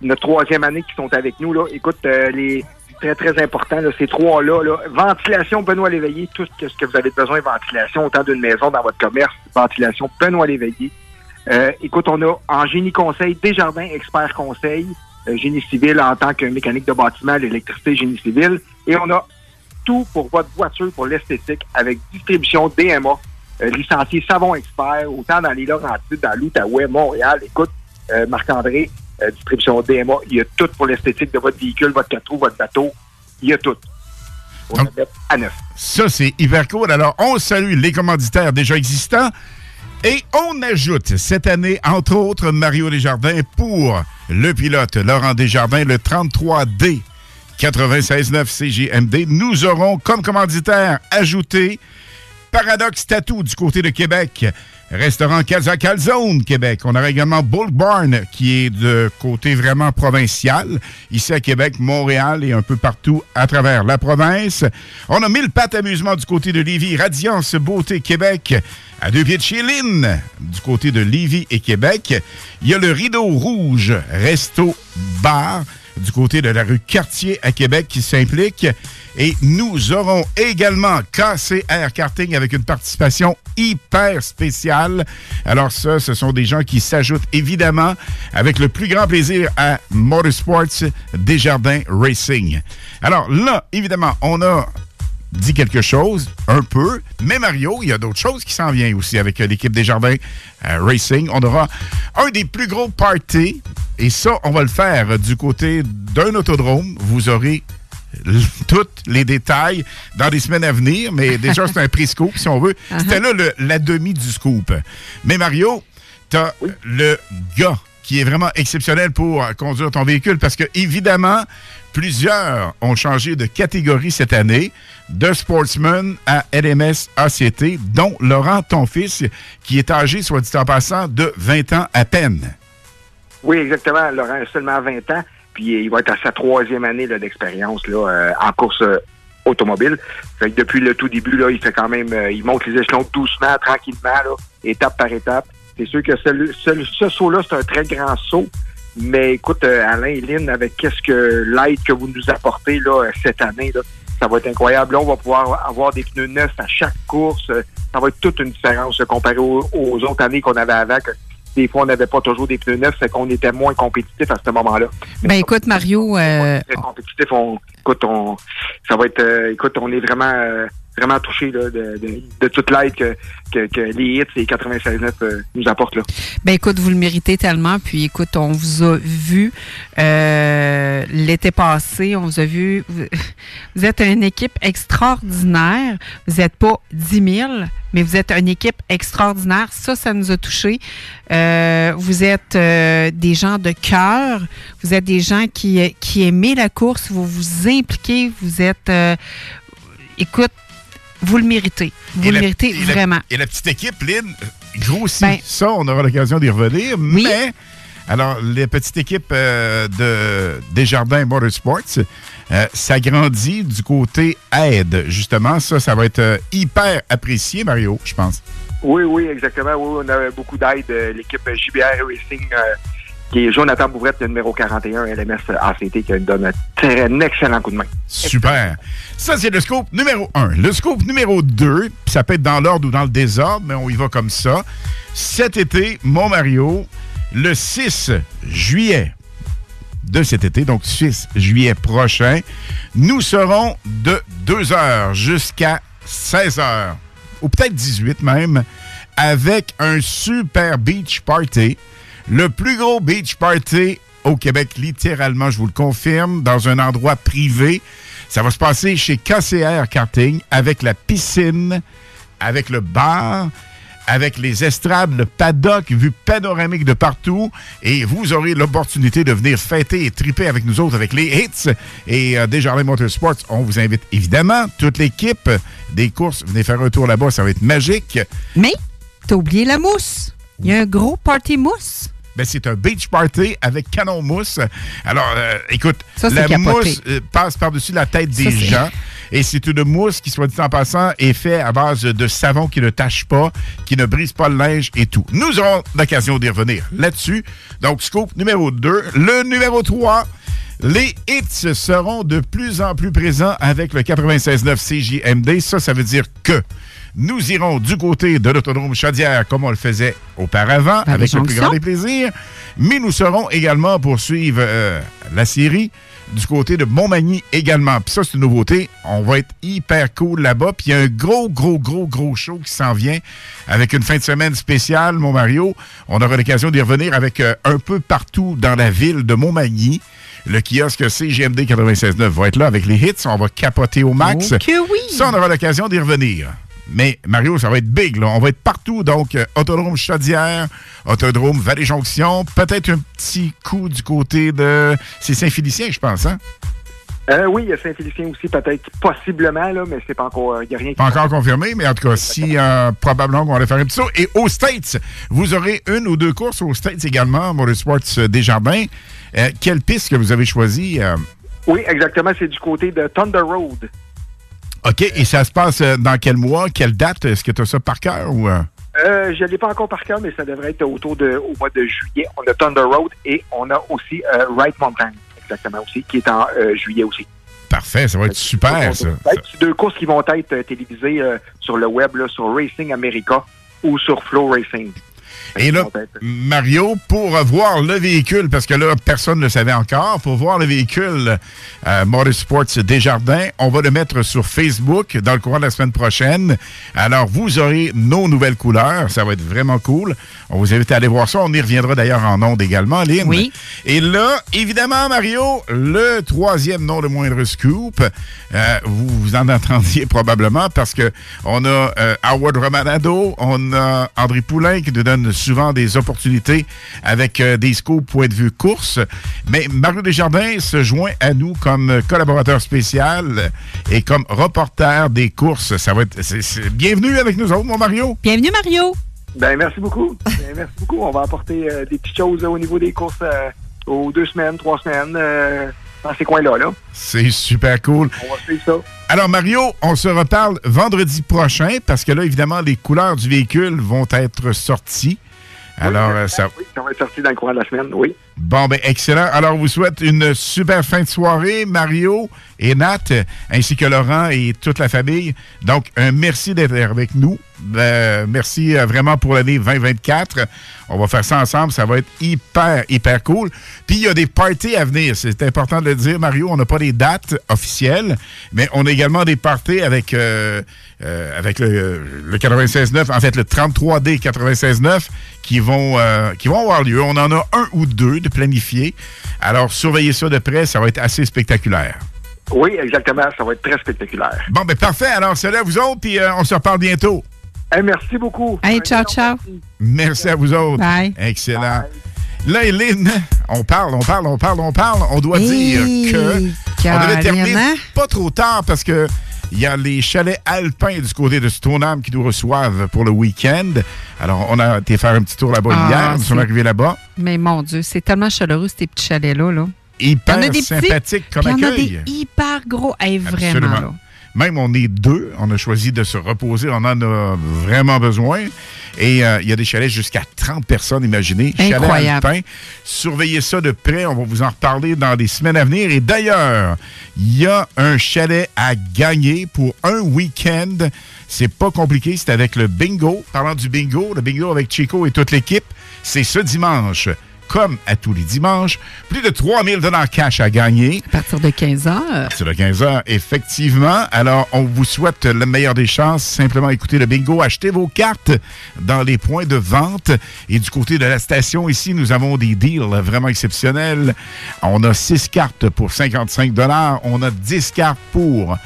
S37: notre troisième année qu'ils sont avec nous, là, écoute, euh, les très, très important, là, ces trois-là, là, ventilation, Benoît Léveillé, tout ce que vous avez besoin ventilation, autant d'une maison dans votre commerce, ventilation, Benoît Léveillé. Euh, écoute, on a en génie conseil, Desjardins expert conseil, euh, génie civil en tant que mécanique de bâtiment, l'électricité, génie civil, et on a tout pour votre voiture, pour l'esthétique, avec distribution DMA, euh, licencié Savon Expert, autant dans les Laurentides, dans l'Outaouais, Montréal. Écoute, euh, Marc-André, euh, distribution DMA, il y a tout pour l'esthétique de votre véhicule, votre quatre roues, votre bateau. Il y a tout. On la met à neuf.
S14: Ça, c'est hyper cool. Alors, on salue les commanditaires déjà existants et on ajoute cette année, entre autres, Mario Desjardins pour le pilote Laurent Desjardins, le 33D 96.9 CGMD. Nous aurons comme commanditaire ajouté Paradox Tattoo du côté de Québec. Restaurant Casa Calzone, Québec. On aura également Bull Barn, qui est de côté vraiment provincial, ici à Québec, Montréal et un peu partout à travers la province. On a Mille Pattes Amusement du côté de Lévis, Radiance Beauté Québec, à deux pieds de chez du côté de Lévis et Québec. Il y a le Rideau Rouge, Resto Bar, du côté de la rue Cartier à Québec qui s'implique. Et nous aurons également KCR Karting avec une participation hyper spéciale. Alors ça, ce sont des gens qui s'ajoutent évidemment avec le plus grand plaisir à Motorsports Desjardins Racing. Alors là, évidemment, on a dit quelque chose, un peu, mais Mario, il y a d'autres choses qui s'en viennent aussi avec l'équipe Desjardins euh, Racing. On aura un des plus gros parties, et ça, on va le faire du côté d'un autodrome. Vous aurez tous les détails dans les semaines à venir, mais déjà, c'est un pré-scoop, si on veut. C'était là le- la demi du scoop. Mais Mario, tu as le gars qui est vraiment exceptionnel pour euh, conduire ton véhicule parce que, évidemment, plusieurs ont changé de catégorie cette année, de sportsman à LMS ACT, dont Laurent, ton fils, qui est âgé, soit dit en passant, de 20 ans à peine.
S37: Oui, exactement. Laurent a seulement 20 ans, puis il va être à sa troisième année d'expérience là, euh, en course euh, automobile. Fait que depuis le tout début, là, il fait quand même, euh, il monte les échelons doucement, tranquillement, là, étape par étape. C'est sûr que ce, ce, ce saut-là, c'est un très grand saut. Mais écoute, euh, Alain et Lynn, avec qu'est-ce que l'aide que vous nous apportez là, cette année, là, ça va être incroyable. Là, on va pouvoir avoir des pneus neufs à chaque course. Ça va être toute une différence comparé aux, autres années qu'on avait avant. Des fois, on n'avait pas toujours des pneus neufs, c'est qu'on était moins compétitif à ce moment-là.
S16: Ben écoute, Mario, euh,
S37: compétitif. On, écoute, on, ça va être, euh, écoute, on est vraiment, euh, vraiment touché de, de, de toute l'aide que, que, que les hits et 96.9 euh, nous apportent là.
S16: Ben écoute, vous le méritez tellement. Puis écoute, on vous a vu euh, l'été passé, on vous a vu. Vous, vous êtes une équipe extraordinaire. Vous n'êtes pas 10 000, mais vous êtes une équipe extraordinaire. Ça, ça nous a touchés. Euh, vous êtes euh, des gens de cœur. Vous êtes des gens qui, qui aimez la course. Vous vous impliquez. Vous êtes. euh, écoute, vous le méritez. Vous
S14: Et
S16: le
S14: la-
S16: méritez
S14: et la-
S16: vraiment.
S14: et la petite équipe, Lynn, euh, grossit.
S16: Ben-
S14: ça, on aura l'occasion d'y revenir. Mais, alors, les petites équipes euh, de Desjardins Motorsports, euh, ça grandit du côté aide, justement. Ça, ça va être euh, hyper apprécié, Mario, je pense.
S37: Oui, oui, exactement. Oui, on a beaucoup d'aide. euh, L'équipe JBR Racing, euh, qui est Jonathan Bouvrette, le numéro 41 LMS ACT, qui donne un, excellent coup de main.
S14: Super. Ça, c'est le scope numéro 1. Le scope numéro 2, puis ça peut être dans l'ordre ou dans le désordre, mais on y va comme ça. Cet été, mon Mario, le 6 juillet de cet été, donc 6 juillet prochain, nous serons de 2 heures jusqu'à 16 heures, ou peut-être 18 même, avec un super beach party. Le plus gros beach party au Québec, littéralement, je vous le confirme, dans un endroit privé. Ça va se passer chez KCR Karting avec la piscine, avec le bar, avec les estrades, le paddock, vue panoramique de partout. Et vous aurez l'opportunité de venir fêter et triper avec nous autres, avec les hits. Et euh, Desjardins Motorsports, on vous invite évidemment, toute l'équipe des courses, venez faire un tour là-bas, ça va être magique.
S16: Mais, t'as oublié la mousse. Il y a un gros party mousse.
S14: Ben, c'est un beach party avec canon mousse. Alors, euh, écoute,
S16: Ça,
S14: la
S16: capoté.
S14: mousse euh, passe par-dessus la tête des gens. Et c'est une mousse qui, soit dit en passant, est faite à base de savon qui ne tache pas, qui ne brise pas le linge et tout. Nous aurons l'occasion d'y revenir là-dessus. Donc, scoop numéro 2. Le numéro 3. Les hits seront de plus en plus présents avec le 96.9 CJMD. Ça, ça veut dire que nous irons du côté de l'autodrome Chaudière comme on le faisait auparavant, avec le plus grand des plaisirs. Mais nous serons également pour suivre euh, la série du côté de Montmagny également. Puis ça, c'est une nouveauté. On va être hyper cool là-bas. Puis il y a un gros, gros, gros, gros show qui s'en vient avec une fin de semaine spéciale, mon Mario. On aura l'occasion d'y revenir avec euh, un peu partout dans la ville de Montmagny. Le kiosque CGMD 96.9 va être là avec les hits. On va capoter au max.
S16: Oh que oui!
S14: Ça, on aura l'occasion d'y revenir. Mais Mario, ça va être big. Là. On va être partout. Donc, euh, Autodrome Chaudière, Autodrome Vallée-Jonction, peut-être un petit coup du côté de... C'est Saint-Félicien, je pense, hein?
S37: Euh, oui, il y a Saint-Félicien aussi, peut-être, possiblement, là, mais c'est pas encore, il n'y a rien qui
S14: Pas encore confirmé, mais en tout cas, si euh, probablement qu'on va faire un petit saut. Et aux States, vous aurez une ou deux courses aux States également, Motorsports euh, Desjardins. Euh, quelle piste que vous avez choisie? euh?
S37: Oui, exactement, c'est du côté de Thunder Road.
S14: OK, et ça se passe euh, dans quel mois? Quelle date? Est-ce que tu as ça par cœur ou... euh?
S37: Euh, je ne l'ai pas encore par cœur, mais ça devrait être autour de, au mois de juillet. On a Thunder Road et on a aussi euh, Wright Mountain, exactement aussi, qui est en euh, juillet aussi.
S14: Parfait, ça va être super, ça.
S37: Deux courses qui vont être télévisées sur le web, là, sur Racing America ou sur Flow Racing.
S14: Et là, Mario, pour voir le véhicule, parce que là, personne ne le savait encore, pour voir le véhicule euh, Motorsports Desjardins, on va le mettre sur Facebook dans le courant de la semaine prochaine. Alors, vous aurez nos nouvelles couleurs. Ça va être vraiment cool. On vous invite à aller voir ça. On y reviendra d'ailleurs en ondes également, Lynn.
S16: Oui.
S14: Et là, évidemment, Mario, le troisième nom de moindre scoop, euh, vous, vous en entendiez probablement parce que on a euh, Howard Romanado, on a André Poulain qui nous donne souvent des opportunités avec euh, des scoops point de vue course. Mais Mario Desjardins se joint à nous comme collaborateur spécial et comme reporter des courses. Ça va être c'est- c'est- bienvenue avec nous autres, mon Mario.
S16: Bienvenue, Mario.
S37: Ben, merci beaucoup. Ben, merci beaucoup. On va apporter euh, des petites choses euh, au niveau des courses euh, aux deux semaines, trois semaines, euh, dans ces coins-là. Là.
S14: C'est super cool.
S37: On va suivre ça.
S14: Alors, Mario, on se reparle vendredi prochain parce que là, évidemment, les couleurs du véhicule vont être sorties. Alors, euh, ça,
S37: Oui, ça va être sorti dans le courant de la semaine, oui.
S14: Bon, ben, excellent. Alors, on vous souhaite une super fin de soirée, Mario et Nat, ainsi que Laurent et toute la famille. Donc, un merci d'être avec nous. Euh, merci euh, vraiment pour l'année 2024. On va faire ça ensemble. Ça va être hyper, hyper cool. Puis, il y a des parties à venir. C'est important de le dire, Mario. On n'a pas les dates officielles, mais on a également des parties avec, euh, avec le, le 96.9, en fait, le 33D 96.9 qui qui vont avoir lieu. On en a un ou deux de planifiés. Alors, surveillez ça de près. Ça va être assez spectaculaire.
S37: Oui, exactement. Ça va être très spectaculaire.
S14: Bon, ben parfait. Alors, salut à vous autres, puis euh, on se reparle bientôt.
S37: merci beaucoup.
S16: Hey, ciao, ciao.
S14: Merci à vous autres.
S16: Bye.
S14: Excellent. Là, Hélène, on parle, on parle, on parle, on parle. On doit dire que on devait terminer
S16: Caroline.
S14: pas trop tard parce que il y a les chalets alpins du côté de Stoneham qui nous reçoivent pour le week-end. Alors, on a été faire un petit tour là-bas
S16: Ah,
S14: hier. Nous sommes arrivés là-bas.
S16: Mais mon Dieu, c'est tellement chaleureux, ces petits chalets-là. Là.
S14: Hyper
S16: Il y en a des petits,
S14: sympathique comme
S16: puis Il y en a
S14: accueil.
S16: des hyper gros. Hey, vraiment,
S14: Absolument.
S16: là.
S14: Même on est deux, on a choisi de se reposer, on en a vraiment besoin. Et euh, il y a des chalets jusqu'à 30 personnes, imaginez.
S16: Incroyable.
S14: Chalet alpin. Surveillez ça de près, on va vous en reparler dans les semaines à venir. Et d'ailleurs, il y a un chalet à gagner pour un week-end. C'est pas compliqué, c'est avec le bingo. Parlant du bingo, le bingo avec Chico et toute l'équipe, c'est ce dimanche. Comme à tous les dimanches, plus de 3000 dollars cash à gagner.
S16: À partir de 15 heures.
S14: C'est le 15 heures, effectivement. Alors, on vous souhaite le meilleur des chances. Simplement écoutez le bingo, achetez vos cartes dans les points de vente. Et du côté de la station, ici, nous avons des deals vraiment exceptionnels. On a 6 cartes pour 55 On a 10 cartes pour...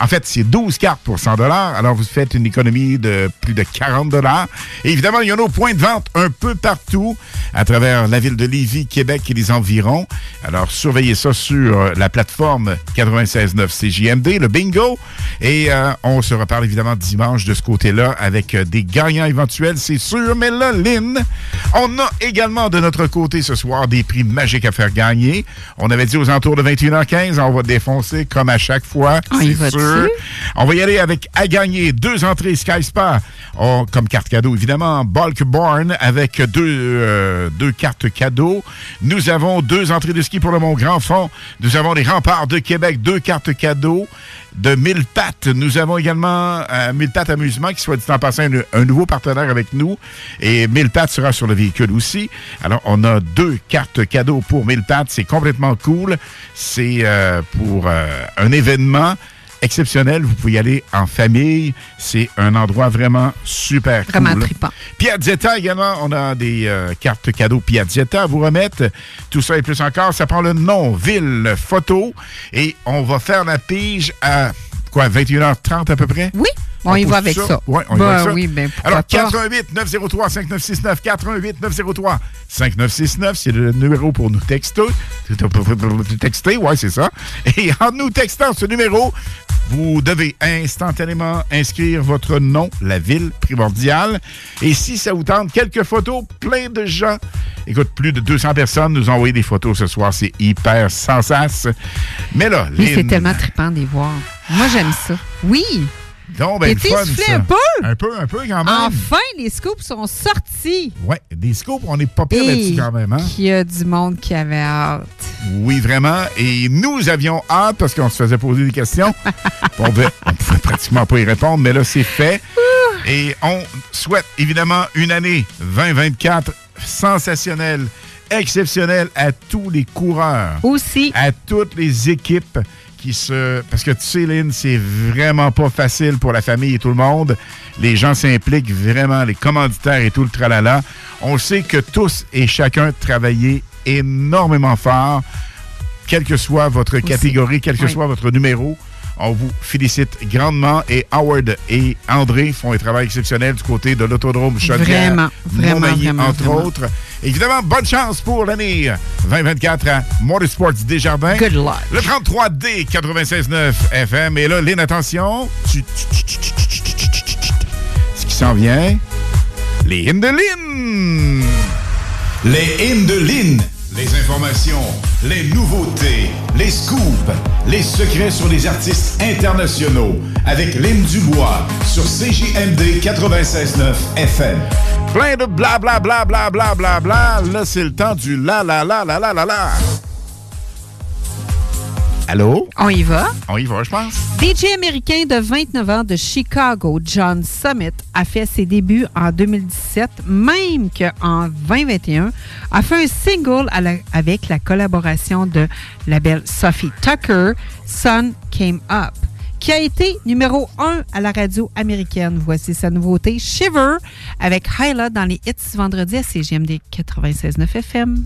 S14: En fait, c'est 12 cartes pour 100 Alors, vous faites une économie de plus de 40 Et évidemment, il y a nos points de vente un peu partout à travers la ville de Lévis, Québec et les environs. Alors, surveillez ça sur euh, la plateforme 96.9 CJMD, le bingo. Et euh, on se reparle évidemment dimanche de ce côté-là avec euh, des gagnants éventuels, c'est sûr. Mais là, Lynn, on a également de notre côté ce soir des prix magiques à faire gagner. On avait dit aux alentours de 21h15, on va défoncer comme à chaque fois.
S16: Ah,
S14: c'est sûr. On va y aller avec à gagner deux entrées Sky Spa Oh, comme carte cadeau, évidemment. Bulk Barn avec deux, euh, deux cartes cadeaux. Nous avons deux entrées de ski pour le Mont Grand Fond. Nous avons les remparts de Québec, deux cartes cadeaux. De Mille Pattes, nous avons également euh, Mille Pattes Amusement, qui soit dit en passant un, un nouveau partenaire avec nous. Et Mille Pattes sera sur le véhicule aussi. Alors, on a deux cartes cadeaux pour Mille Pattes. C'est complètement cool. C'est euh, pour euh, un événement exceptionnel. Vous pouvez y aller en famille. C'est un endroit vraiment super
S16: Vraiment
S14: cool.
S16: trippant.
S14: Piazzetta également, on a des euh, cartes cadeaux Piazzetta à vous remettre. Tout ça et plus encore, ça prend le nom, ville, photo. Et on va faire la pige à quoi, 21h30 à peu près?
S16: Oui, on y va avec ça?
S14: Oui, on y
S16: Ben
S14: va avec ça.
S16: oui, ben
S14: Alors,
S16: pas.
S14: 88 903 5969 88 903 5969, c'est le numéro pour nous texter. Texter, ouais, c'est ça. Et en nous textant ce numéro, vous devez instantanément inscrire votre nom, la ville primordiale. Et si ça vous tente, quelques photos, plein de gens. Écoute, plus de 200 personnes nous ont envoyé des photos ce soir. C'est hyper sans sas. Mais là,
S16: Mais c'est tellement trippant de les voir. Moi, j'aime ça. Oui.
S14: Donc, ben, fun, ça.
S16: un peu?
S14: Un peu, un peu quand même.
S16: Enfin, les scoops sont sortis.
S14: Ouais, des scoops, on n'est pas pire là-dessus quand même, hein?
S16: qu'il y a du monde qui avait hâte.
S14: Oui, vraiment. Et nous avions hâte parce qu'on se faisait poser des questions. on ne pouvait pratiquement pas y répondre, mais là, c'est fait. Et on souhaite évidemment une année 2024 sensationnelle, exceptionnelle à tous les coureurs.
S16: Aussi.
S14: À toutes les équipes qui se. Parce que tu sais, Lynn, c'est vraiment pas facile pour la famille et tout le monde. Les gens s'impliquent vraiment, les commanditaires et tout le tralala. On sait que tous et chacun travaillaient énormément fort, quelle que soit votre catégorie, quel que
S16: Oui.
S14: soit votre numéro. On vous félicite grandement et Howard et André font un travail exceptionnel du côté de l'autodrome Chaudière.
S16: Vraiment, vraiment, vraiment
S14: entre autres. Évidemment, bonne chance pour l'année 2024 à Motorsports Desjardins.
S16: Good luck.
S14: Le 33D 96.9 FM. Et là, Lynn, attention. Ce qui s'en vient, les Indelines. Les Indelines. Les informations, les nouveautés, les scoops, les secrets sur les artistes internationaux avec Lynn Dubois sur CJMD 96.9 FM. Plein de bla bla bla bla bla bla. Là, c'est le temps du la la la la la la la. Allô?
S22: On y va?
S14: On y va, je pense.
S22: DJ américain de 29 ans de Chicago, John Summit, a fait ses débuts en 2017, même qu'en 2021, a fait un single la- avec la collaboration de la belle Sophie Tucker, Sun Came Up, qui a été numéro 1 à la radio américaine. Voici sa nouveauté, Shiver, avec Hyla dans les hits vendredi à CGMD 96.9 FM.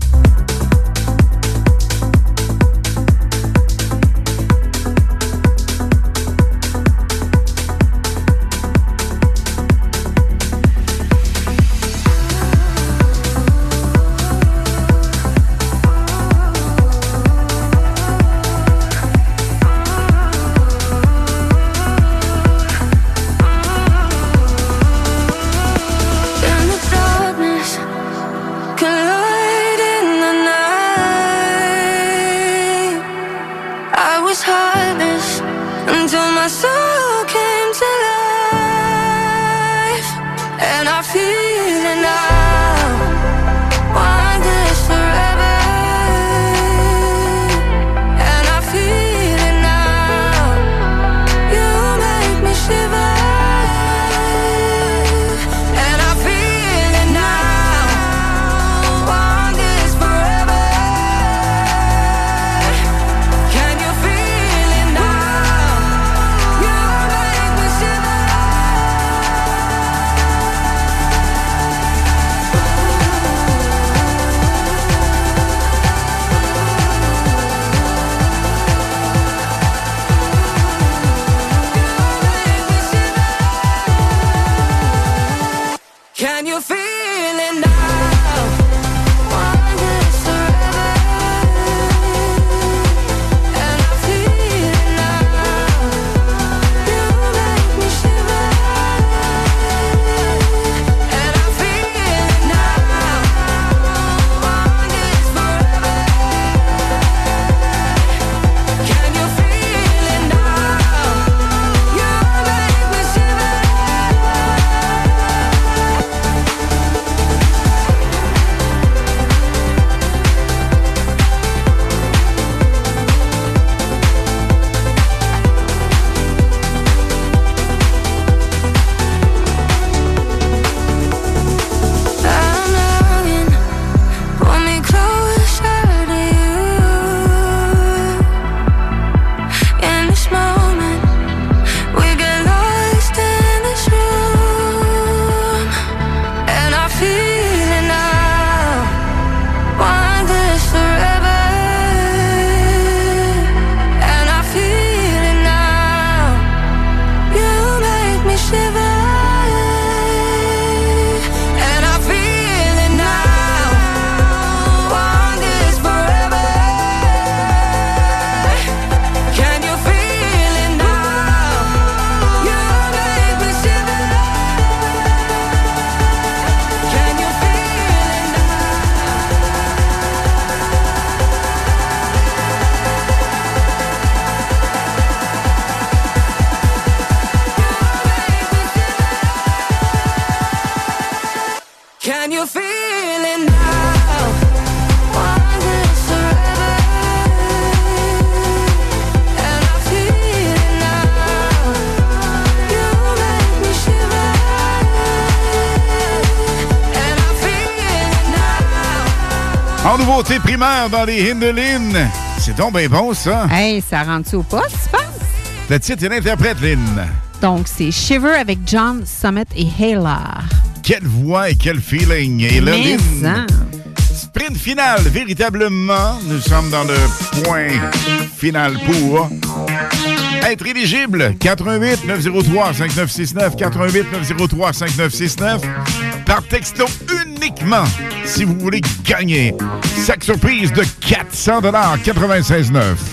S14: Primaire dans les Hindelines. C'est donc bien bon, ça.
S22: Hey, ça rentre-tu au poste, tu penses?
S14: Le titre et l'interprète, Lynn.
S22: Donc, c'est Shiver avec John Summit et Hayla.
S14: Quelle voix et quel feeling. Et là,
S22: Mais
S14: Lynn,
S22: hein.
S14: sprint final, véritablement. Nous sommes dans le point final pour être éligible. 88 903 5969 88 903 5969 par texto uniquement si vous voulez gagner. Sac surprise de 400 96.9.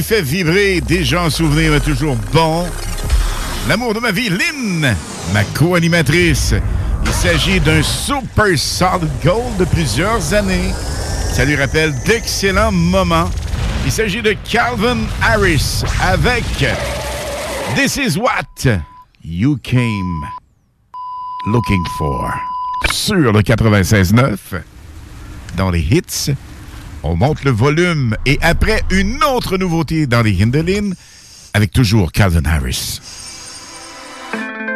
S14: qui fait vibrer des gens en souvenir est toujours bon. L'amour de ma vie, Lynn, ma co-animatrice. Il s'agit d'un super solid gold de plusieurs années. Ça lui rappelle d'excellents moments. Il s'agit de Calvin Harris avec This is what you came looking for. Sur le 96.9, dans les hits, on monte le volume et après une autre nouveauté dans les Hindelin avec toujours Calvin Harris.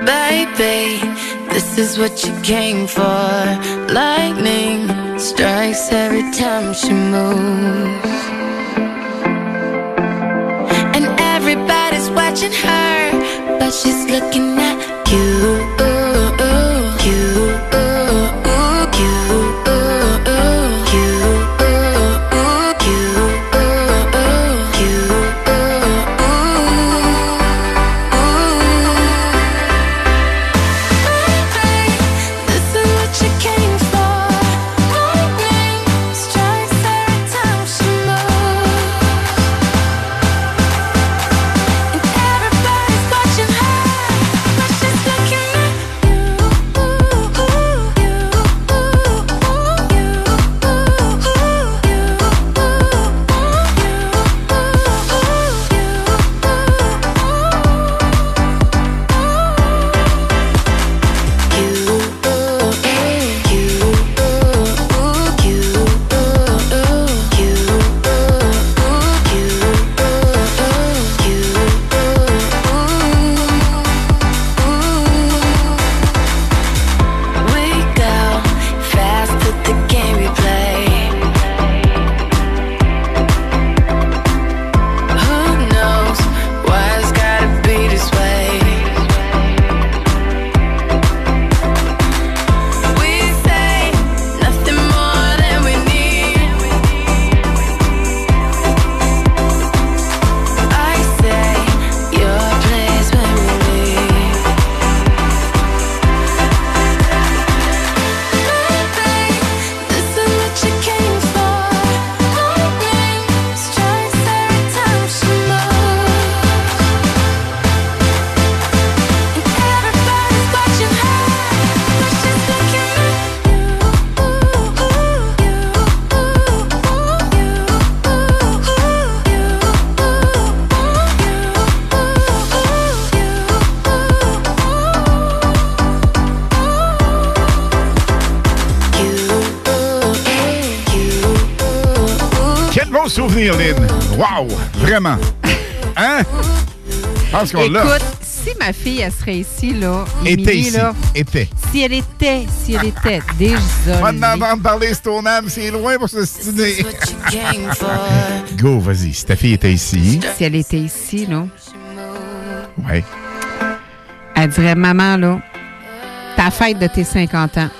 S22: Baby, this is what you came for. Lightning strikes every time she moves. And everybody's watching her, but she's looking at. You.
S14: Vraiment! Hein? Je pense qu'on l'a.
S16: Écoute, si ma fille, elle serait ici, là,
S14: Était
S16: Émilie,
S14: ici.
S16: là,
S14: Était.
S16: si elle était, si elle était,
S14: On
S16: désolée.
S14: va en entendre parler Stoneham, c'est loin pour se stimuler. Go, vas-y. Si ta fille était ici.
S16: Si elle était ici, là,
S14: Ouais.
S16: elle dirait, maman, là, ta fête de tes 50 ans.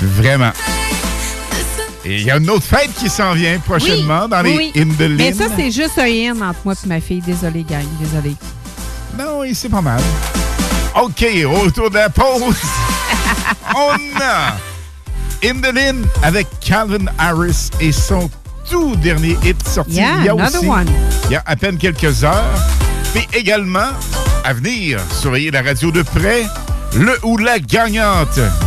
S14: Vraiment. Il y a une autre fête qui s'en vient prochainement
S16: Oui,
S14: dans les
S16: oui.
S14: Indelines.
S16: Mais ça, c'est juste un in entre moi et ma fille. Désolée, gang, désolée.
S14: Non, oui, c'est pas mal. OK, autour de la pause, on a Indeline avec Calvin Harris et son tout dernier hit sorti
S16: Yeah,
S14: il y a
S16: another
S14: aussi
S16: one.
S14: il y a à peine quelques heures. Puis également, à venir, surveiller la radio de près, le ou la gagnante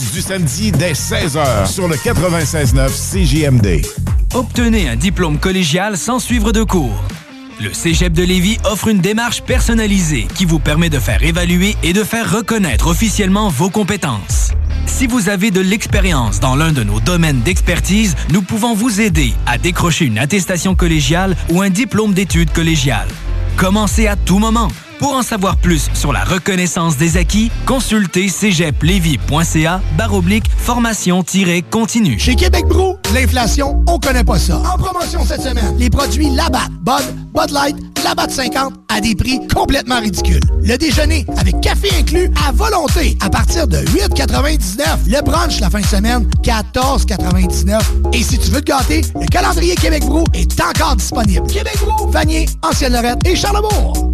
S38: du samedi dès 16h sur le 96.9 CJMD.
S1: Obtenez un diplôme collégial sans suivre de cours. Le Cégep de Lévis offre une démarche personnalisée qui vous permet de faire évaluer et de faire reconnaître officiellement vos compétences. Si vous avez de l'expérience dans l'un de nos domaines d'expertise, nous pouvons vous aider à décrocher une attestation collégiale ou un diplôme d'études collégiales. Commencez à tout moment. Pour en savoir plus sur la reconnaissance des acquis, consultez cégeplevy.ca baroblique formation-continue.
S25: Chez Québec Brou, l'inflation, on connaît pas ça. En promotion cette semaine, les produits Labatt, Bud, Bud Light, Labatt 50 à des prix complètement ridicules. Le déjeuner avec café inclus à volonté à partir de 8,99. Le brunch la fin de semaine, 14,99. Et si tu veux te gâter, le calendrier Québec Brou est encore disponible. Québec Brou, Vanier, Ancienne-Lorette et Charlebourg.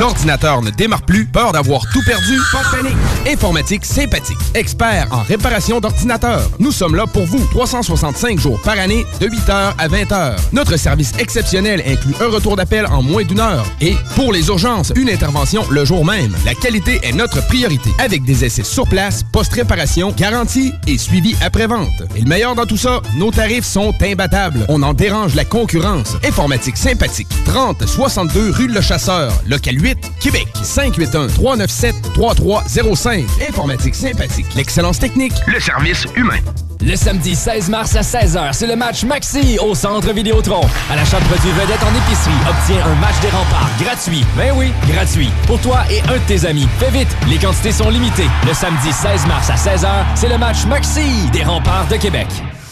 S4: L'ordinateur ne démarre plus, peur d'avoir tout perdu, pas de panique. Informatique sympathique, expert en réparation d'ordinateurs. Nous sommes là pour vous, 365 jours par année, de 8h à 20h. Notre service exceptionnel inclut un retour d'appel en moins d'une heure. Et pour les urgences, une intervention le jour même. La qualité est notre priorité. Avec des essais sur place, post-réparation, garantie et suivi après-vente. Et le meilleur dans tout ça, nos tarifs sont imbattables. On en dérange la concurrence. Informatique sympathique, 30 62 rue Le Chasseur, local 8, Québec. 581-397-3305. Informatique sympathique. L'excellence technique.
S39: Le service humain.
S26: Le samedi 16 mars à 16h, c'est le match Maxi au Centre Vidéotron. À l'achat de produits vedettes en épicerie, obtiens un match des remparts gratuit. Ben oui, gratuit. Pour toi et un de tes amis. Fais vite, les quantités sont limitées. Le samedi 16 mars à 16h, c'est le match Maxi des remparts de Québec.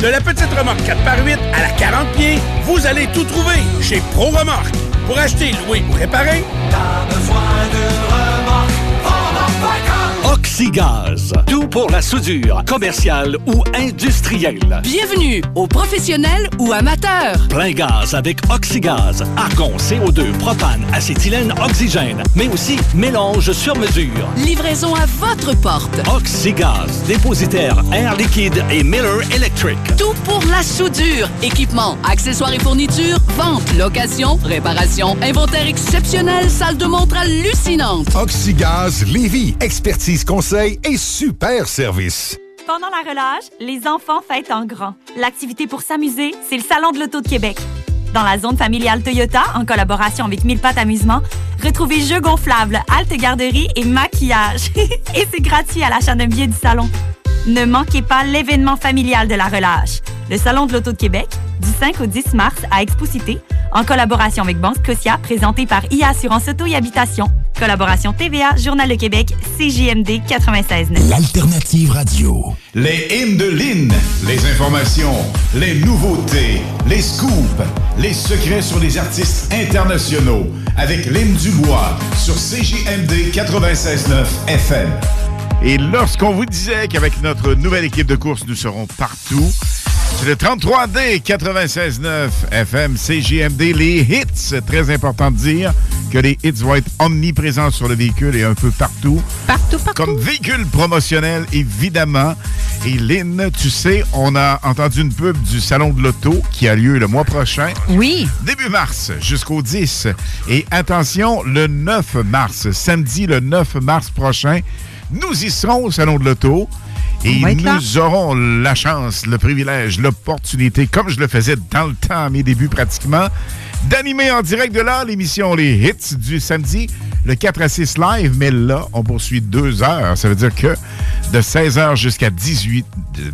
S40: De la petite remorque 4x8 à la 40 pieds, vous allez tout trouver chez Pro Remorque. Pour acheter, louer ou réparer,
S41: T'as besoin remorque,
S42: Oxygaz. Tout pour la soudure, commerciale ou industrielle.
S43: Bienvenue aux professionnels ou amateurs.
S42: Plein gaz avec Oxygaz. Argon, CO2, propane, acétylène, oxygène. Mais aussi mélange sur mesure.
S43: Livraison à votre porte.
S42: Oxygaz. Dépositaire Air Liquide et Miller Electric.
S43: Tout pour la soudure. Équipement, accessoires et fournitures, vente, location, réparation, inventaire exceptionnel, salle de montre hallucinante.
S44: Oxygaz Lévis. Expertise et super service.
S45: Pendant la relâche, les enfants fêtent en grand. L'activité pour s'amuser, c'est le Salon de l'Auto de Québec. Dans la zone familiale Toyota, en collaboration avec Mille Pattes Amusement, retrouvez jeux gonflables, halte garderie et maquillage. et c'est gratuit à l'achat d'un billet du salon. Ne manquez pas l'événement familial de la relâche. Le Salon de l'Auto de Québec, du 5 au 10 mars à Expo-Cité, en collaboration avec Banque Scotia, présenté par IA Assurance Auto et Habitation. Collaboration TVA, Journal de Québec, CJMD 96.9.
S46: L'alternative radio.
S47: Les hymnes de Lynn, les informations, les nouveautés, les scoops, les secrets sur les artistes internationaux avec Lynn Dubois sur CJMD 96.9 FM.
S14: Et lorsqu'on vous disait qu'avec notre nouvelle équipe de course, nous serons partout, c'est le 33D 96.9 FM CJMD, les hits. C'est très important de dire que les hits vont être omniprésents sur le véhicule et un peu partout.
S16: Partout, partout.
S14: Comme véhicule promotionnel, évidemment. Et Lynn, tu sais, on a entendu une pub du Salon de l'Auto qui a lieu le mois prochain.
S16: Oui.
S14: Début mars jusqu'au 10. Et attention, le 9 mars, samedi le 9 mars prochain, nous y serons au Salon de l'Auto. Et
S16: là.
S14: nous aurons la chance, le privilège, l'opportunité, comme je le faisais dans le temps, à mes débuts pratiquement, d'animer en direct de là l'émission Les Hits du samedi, le 4 à 6 live. Mais là, on poursuit deux heures. Ça veut dire que de 16h jusqu'à 18,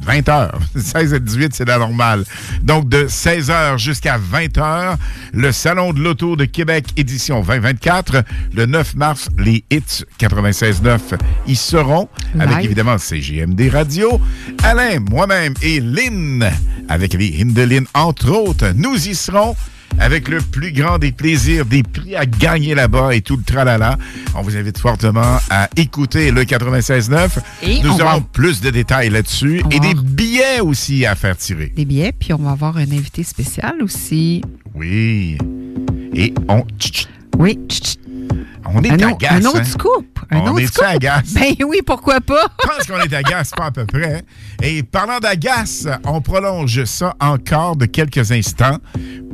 S14: 20h, 16 à 18, c'est la normale. Donc, de 16h jusqu'à 20h, le Salon de l'Auto de Québec, édition 2024. Le 9 mars, les hits 96.9 y seront, avec évidemment CGMD Radio. Alain, moi-même et Lynn, avec les Hindelin, entre autres, nous y serons avec le plus grand des plaisirs, des prix à gagner là-bas et tout le tralala. On vous invite fortement à écouter le 96.9.
S16: Et
S14: Nous
S16: on
S14: aurons
S16: va-
S14: plus de détails là-dessus et des billets aussi à faire tirer.
S16: Des billets, puis on va avoir un invité spécial aussi.
S14: Oui. Et on...
S16: Oui.
S14: On est
S16: un,
S14: à
S16: autre
S14: hein?
S16: scoop. Un
S14: On
S16: autre
S14: est
S16: scoop?
S14: à?
S16: Ben oui, pourquoi pas?
S14: Je pense qu'on est agace, pas à peu près. Et parlant d'agace, on prolonge ça encore de quelques instants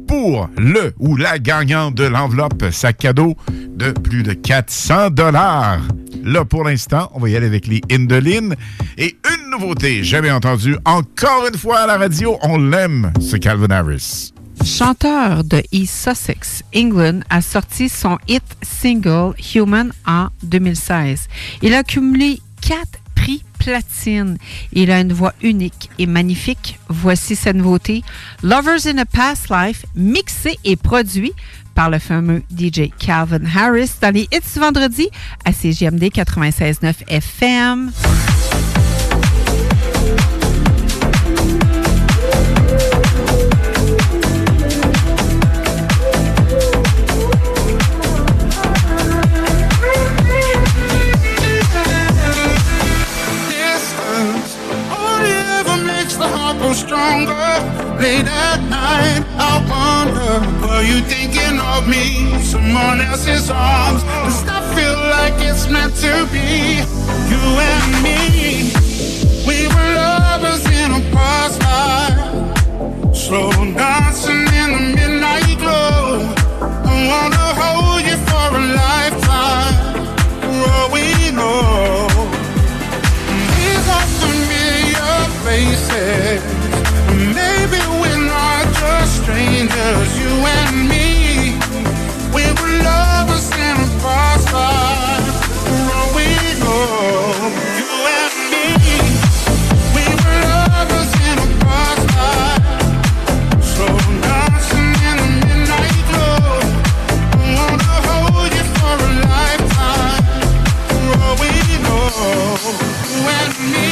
S14: pour le ou la gagnante de l'enveloppe sac cadeau de plus de 400 dollars. Là, pour l'instant, on va y aller avec les Indolines. Et une nouveauté, jamais entendue, encore une fois à la radio, on l'aime, ce Calvin Harris.
S16: Chanteur de East Sussex, England, a sorti son hit single Human en 2016. Il a cumulé quatre prix platine. Il a une voix unique et magnifique. Voici sa nouveauté, Lovers in a Past Life, mixé et produit par le fameux DJ Calvin Harris dans les hits vendredi à CGMD 96.9 FM.
S48: Stronger. Late at night, I wonder, were you thinking of me? Someone else's arms. Does that feel like it's meant to be? You and me, we were lovers in a past life. Slow dancing in the midnight glow. I wanna hold you for a lifetime. For all we know. These are familiar faces. Strangers, you and me. We were lovers in a all we you and me. We were lovers in a life. Slow dancing in the midnight glow. I wanna hold you for a lifetime. We you and me.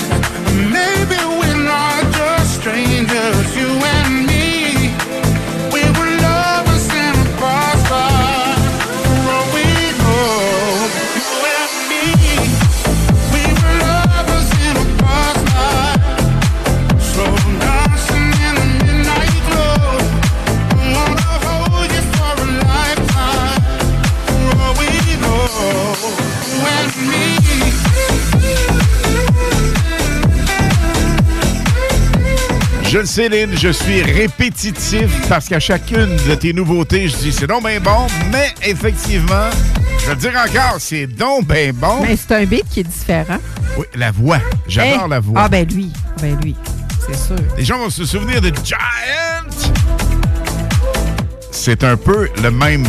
S14: Je le sais, Lynn, je suis répétitif parce qu'à chacune de tes nouveautés, je dis c'est donc bien bon, mais effectivement, je vais le dire encore, c'est donc bien bon.
S16: Mais c'est un beat qui est différent.
S14: Oui, la voix. J'adore
S16: Hey!
S14: la voix.
S16: Ah ben lui, ben lui, c'est sûr.
S14: Les gens vont se souvenir de Giant. C'est un peu le même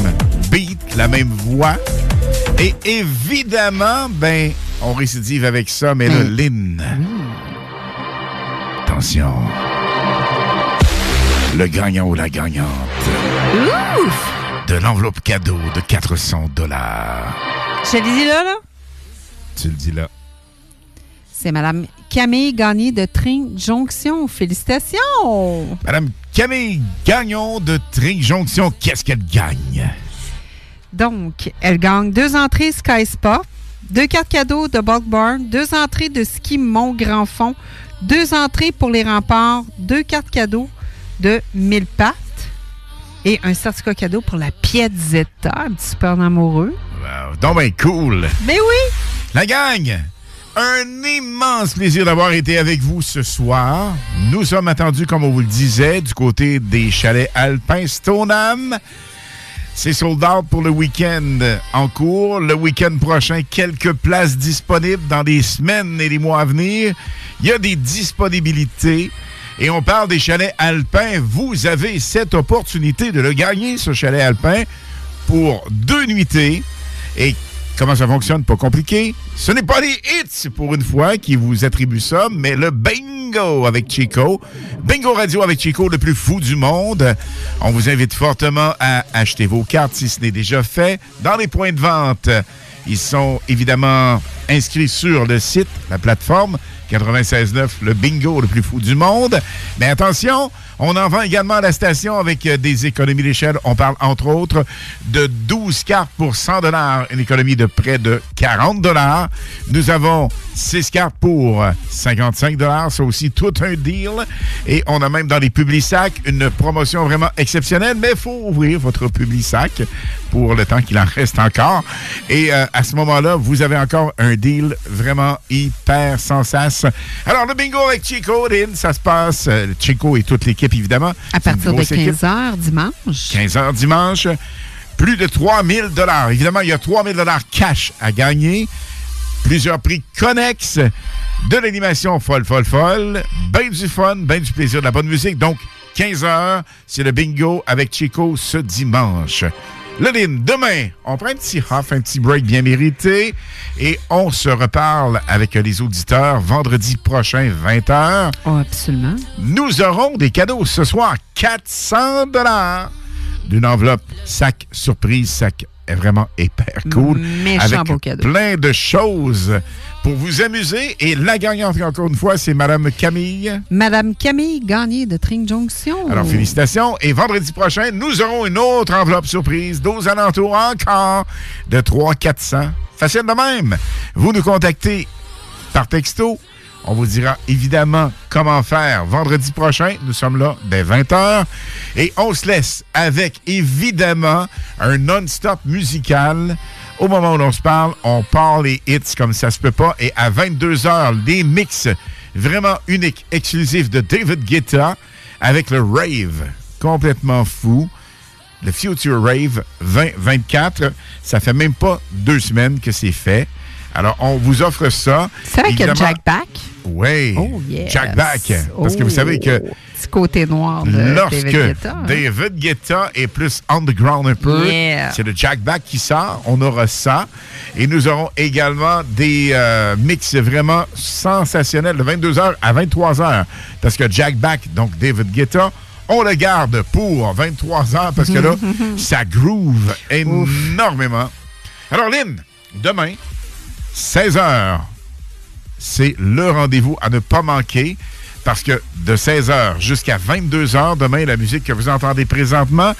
S14: beat, la même voix. Et évidemment, ben, on récidive avec ça, mais le Lynn. Attention. Le gagnant ou la gagnante
S16: Ouf!
S14: de l'enveloppe cadeau de 400 dollars.
S16: Je l'ai dit là, là?
S14: Tu le dis là.
S16: C'est Madame Camille Gagné de Tring Jonction. Félicitations!
S14: Madame Camille Gagnon de Trink Jonction, qu'est-ce qu'elle gagne?
S16: Donc, elle gagne deux entrées Sky Spa, deux cartes cadeaux de Bulk Barn, deux entrées de ski Mont Grand Fond, deux entrées pour les remparts, deux cartes cadeaux de 1000 pattes et un certificat cadeau pour la Piazzetta, un petit super amoureux.
S14: Wow, donc ben cool.
S16: Mais oui!
S14: La gang, un immense plaisir d'avoir été avec vous ce soir. Nous sommes attendus, comme on vous le disait, du côté des chalets alpins Stoneham. C'est sold out pour le week-end en cours. Le week-end prochain, quelques places disponibles dans les semaines et les mois à venir. Il y a des disponibilités. Et on parle des chalets alpins. Vous avez cette opportunité de le gagner, ce chalet alpin, pour deux nuitées. Et comment ça fonctionne? Pas compliqué. Ce n'est pas les hits, pour une fois, qui vous attribuent ça, mais le bingo avec Chico. Bingo Radio avec Chico, le plus fou du monde. On vous invite fortement à acheter vos cartes si ce n'est déjà fait dans les points de vente. Ils sont évidemment inscrits sur le site, la plateforme 96.9, le bingo le plus fou du monde. Mais attention, on en vend également à la station avec euh, des économies d'échelle. On parle entre autres de 12 cartes pour 100 une économie de près de 40 Nous avons 6 cartes pour 55 C'est aussi tout un deal. Et on a même dans les Publisac une promotion vraiment exceptionnelle, mais il faut ouvrir votre Publisac pour le temps qu'il en reste encore. Et euh, à ce moment-là, vous avez encore un deal vraiment hyper sans sas. Alors, le bingo avec Chico, Lynn, ça se passe. euh, Chico et toute l'équipe, évidemment.
S16: À partir de
S14: grosse équipe.
S16: 15 h dimanche.
S14: 15 heures dimanche. Plus de 3000 dollars. Évidemment, il y a 3000 dollars cash à gagner. Plusieurs prix connexes. De l'animation folle, folle, folle. Ben du fun, ben du plaisir, de la bonne musique. Donc, 15 heures, c'est le bingo avec Chico ce dimanche. Lynn, demain, on prend un petit off, un petit break bien mérité et on se reparle avec les auditeurs vendredi prochain, 20h.
S16: Oh, absolument.
S14: Nous aurons des cadeaux ce soir, 400 dollars d'une enveloppe sac surprise, sac est vraiment hyper cool.
S16: Méchant
S14: avec
S16: beau cadeau.
S14: plein de choses pour vous amuser. Et la gagnante, encore une fois, c'est Madame Camille.
S16: Madame Camille Gagné de Tring Jonction.
S14: Alors, félicitations. Et vendredi prochain, nous aurons une autre enveloppe surprise, aux alentours encore de 300-400. Facile de même. Vous nous contactez par texto. On vous dira évidemment comment faire vendredi prochain. Nous sommes là dès 20h. Et on se laisse avec évidemment un non-stop musical. Au moment où l'on se parle, on part les hits comme ça se peut pas. Et à 22h, des mix vraiment uniques, exclusifs de David Guetta avec le Rave. Complètement fou. Le Future Rave 2024. Ça fait même pas deux semaines que c'est fait. Alors, on vous offre ça.
S16: C'est avec
S14: Évidemment-
S16: Jack Back.
S14: Oui.
S16: Oh, yes.
S14: Jack Back. Parce que vous
S16: Oh.
S14: savez que
S16: Petit côté noir de
S14: lorsque
S16: David Guetta. hein.
S14: David Guetta est plus underground un peu,
S16: Yeah.
S14: c'est le Jack Back qui sort. On aura ça. Et nous aurons également des euh, mix vraiment sensationnels de 22h à 23h. Parce que Jack Back, donc David Guetta, on le garde pour 23h parce que là, ça groove énormément. Alors, Lynn, demain, 16h, c'est le rendez-vous à ne pas manquer parce que de 16h jusqu'à 22h, demain, la musique que vous entendez présentement,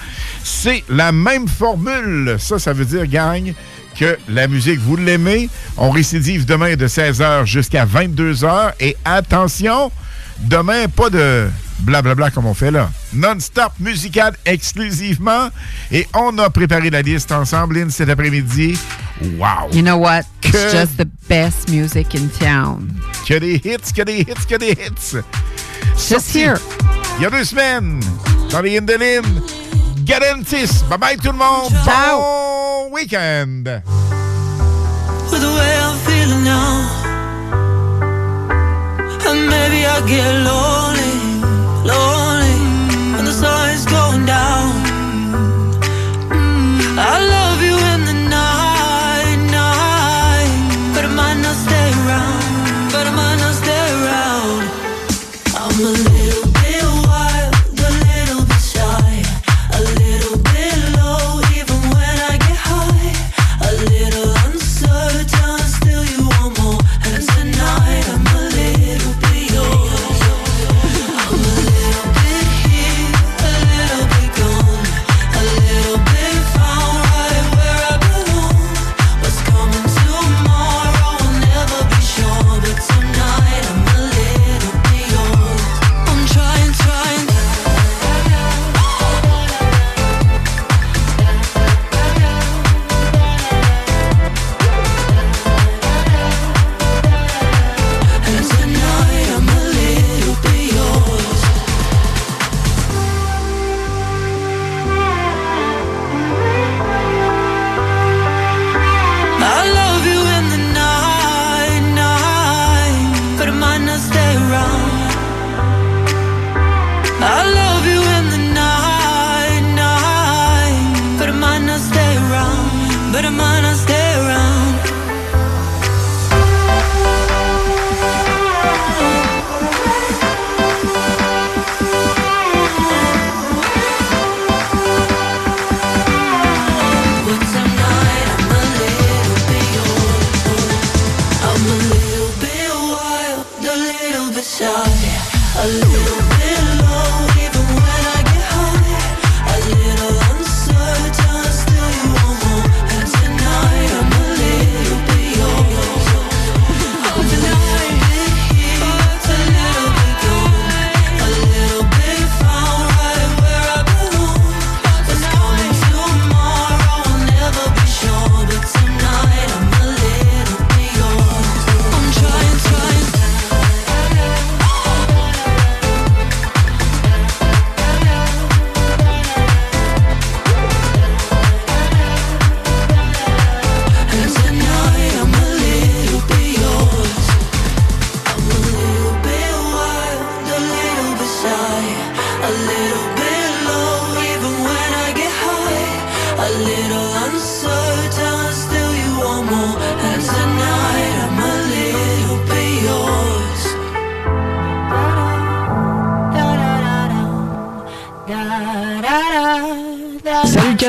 S14: c'est la même formule. Ça, ça veut dire, gang, que la musique, vous l'aimez. On récidive demain de 16h jusqu'à 22h. Et attention, demain, pas de blablabla comme on fait là. Non-stop musical exclusivement. Et on a préparé la liste ensemble, Lynn, cet après-midi. Wow!
S16: You know what? It's
S14: Que-
S16: just the best music in town.
S14: Que des hits, que des hits, que des hits.
S16: Just here.
S14: Il y a deux semaines, dans les Indelines. Garantis. Bye bye tout le monde. Bon week-end.
S23: And maybe I get lonely, lonely when the sun's going down.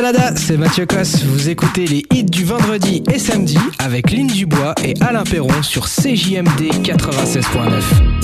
S49: Canada, c'est Mathieu Cosse. Vous écoutez les hits du vendredi et samedi avec Lynn Dubois et Alain Perron sur CJMD 96.9.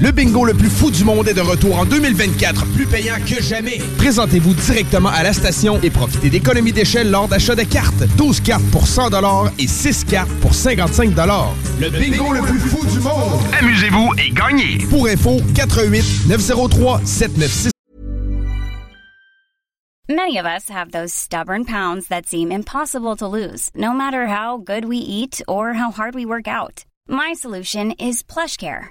S4: Le bingo le plus fou du monde est de retour en 2024, plus payant que jamais. Présentez-vous directement à la station et profitez d'économies d'échelle lors d'achat de cartes. 12 cartes pour 100 et 6 cartes pour 55 Le bingo le plus fou du monde.
S50: Amusez-vous et gagnez.
S4: Pour info, 88 903 796.
S51: Many of us have those stubborn pounds that seem impossible to lose, no matter how good we eat or how hard we work out. My solution is PlushCare.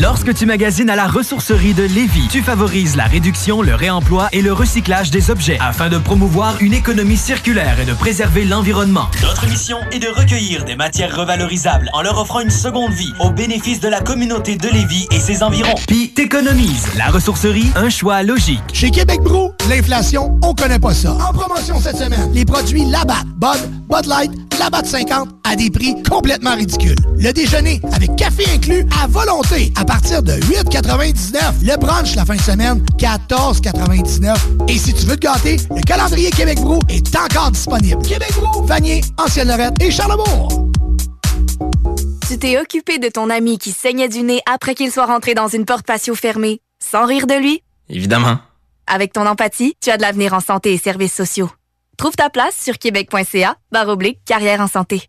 S1: Lorsque tu magasines à la ressourcerie de Lévis, tu favorises la réduction, le réemploi et le recyclage des objets afin de promouvoir une économie circulaire et de préserver l'environnement. Notre mission est de recueillir des matières revalorisables en leur offrant une seconde vie au bénéfice de la communauté de Lévis et ses environs. Puis t'économises. La ressourcerie, un choix logique.
S25: Chez Québec Brou, l'inflation, on connaît pas ça. En promotion cette semaine, les produits Labatt, Bud, Bud Light, la batte 50 à des prix complètement ridicules. Le déjeuner avec café inclus à volonté à partir de 8,99. Le brunch la fin de semaine, 14,99. Et si tu veux te gâter, le calendrier Québec Brou est encore disponible. Québec Brou, Vanier, Ancienne-Lorette et Charlebourg.
S52: Tu t'es occupé de ton ami qui saignait du nez après qu'il soit rentré dans une porte patio fermée, sans rire de lui?
S53: Évidemment.
S52: Avec ton empathie, tu as de l'avenir en santé et services sociaux. Trouve ta place sur québec.ca, barre oblique, carrière en santé.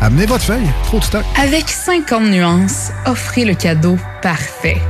S31: Amenez votre feuille. Trop de stock.
S33: Avec 50 nuances, offrez le cadeau parfait.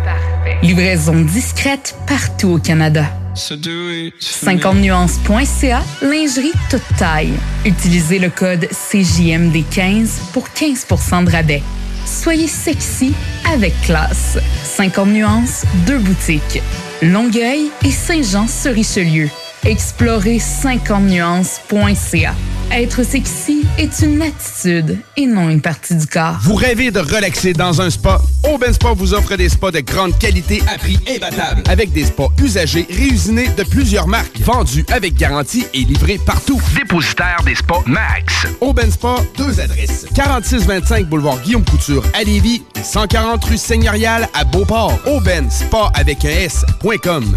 S33: Livraison discrète partout au Canada. 50nuances.ca, lingerie toute taille. Utilisez le code CJMD15 pour 15% de rabais. Soyez sexy avec classe. 50 nuances, deux boutiques. Longueuil et Saint-Jean-sur-Richelieu. Explorez 50nuances.ca. Être sexy est une attitude et non une partie du corps.
S4: Vous rêvez de relaxer dans un spa? Aubin Spa vous offre des spas de grande qualité à prix imbattable. Avec des spas usagés réusinés de plusieurs marques, vendus avec garantie et livrés partout.
S54: Dépositaire des spas Max.
S4: Aubin Spa, deux adresses. 4625 boulevard Guillaume Couture à Lévis, 140 rue Seigneurial à Beauport. Aubin Spa avec un S.com.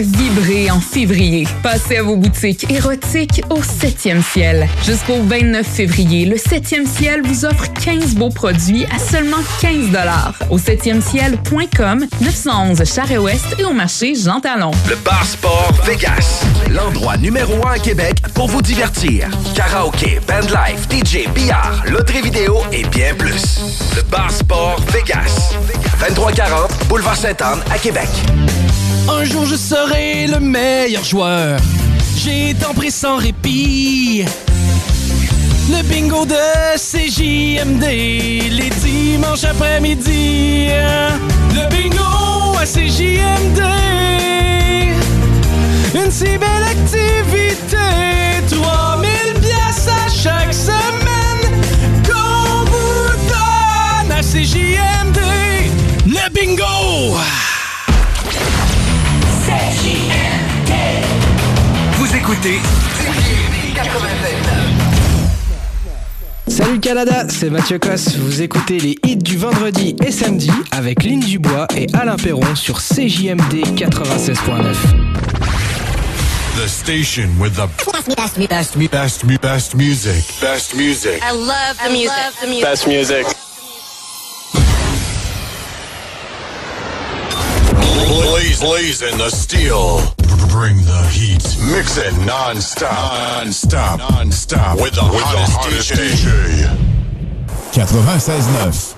S33: vibrer en février. Passez à vos boutiques érotiques au 7e ciel. Jusqu'au 29 février, le 7e ciel vous offre 15 beaux produits à seulement 15 au 7e ciel.com, 911 Charest-Ouest et au marché Jean Talon.
S55: Le Bar Sport Vegas. L'endroit numéro un à Québec pour vous divertir. Karaoke, bandlife, DJ, billard, loterie vidéo et bien plus. Le Bar Sport Vegas. 2340 Boulevard Sainte-Anne à Québec.
S56: Un jour je serai le meilleur joueur. J'ai tant pris sans répit. Le bingo de CJMD, les dimanches après-midi. Le bingo à CJMD. Une si belle activité. 3000 pièces à chaque semaine. Qu'on vous donne à CJMD.
S55: Écoutez
S56: Salut Canada, c'est Mathieu Cosse. Vous écoutez les hits du vendredi et samedi avec Lynn Dubois et Alain Perron sur CJMD 96.9.
S24: The station with the best, best, best, best, best music. Best music.
S57: I love the music.
S24: Best music. Blaze, blaze in the steel. Bring the heat. Mix it non-stop. Non-stop. Non-stop. With the with hottest, the hottest DJ. 96.9.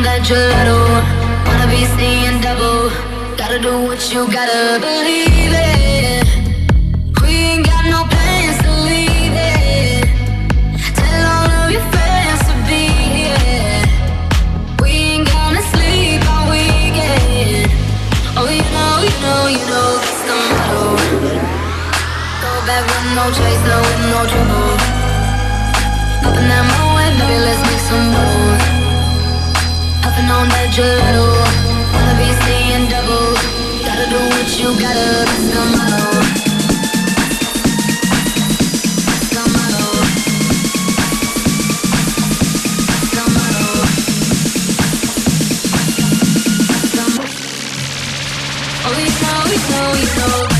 S58: on that gelato. Wanna be seeing double. Gotta do what you gotta believe it. We ain't got no plans to leave it. Tell all of your friends to be here. We ain't gonna sleep all weekend. Oh, you know, you know, you know that's the motto. Go back with no chaser, with no trouble. Up in that moment, baby, let's make some moves. On that gelato, wanna be seeing double. Gotta do what you gotta. That's the motto. Oh, you know, you know,
S30: you know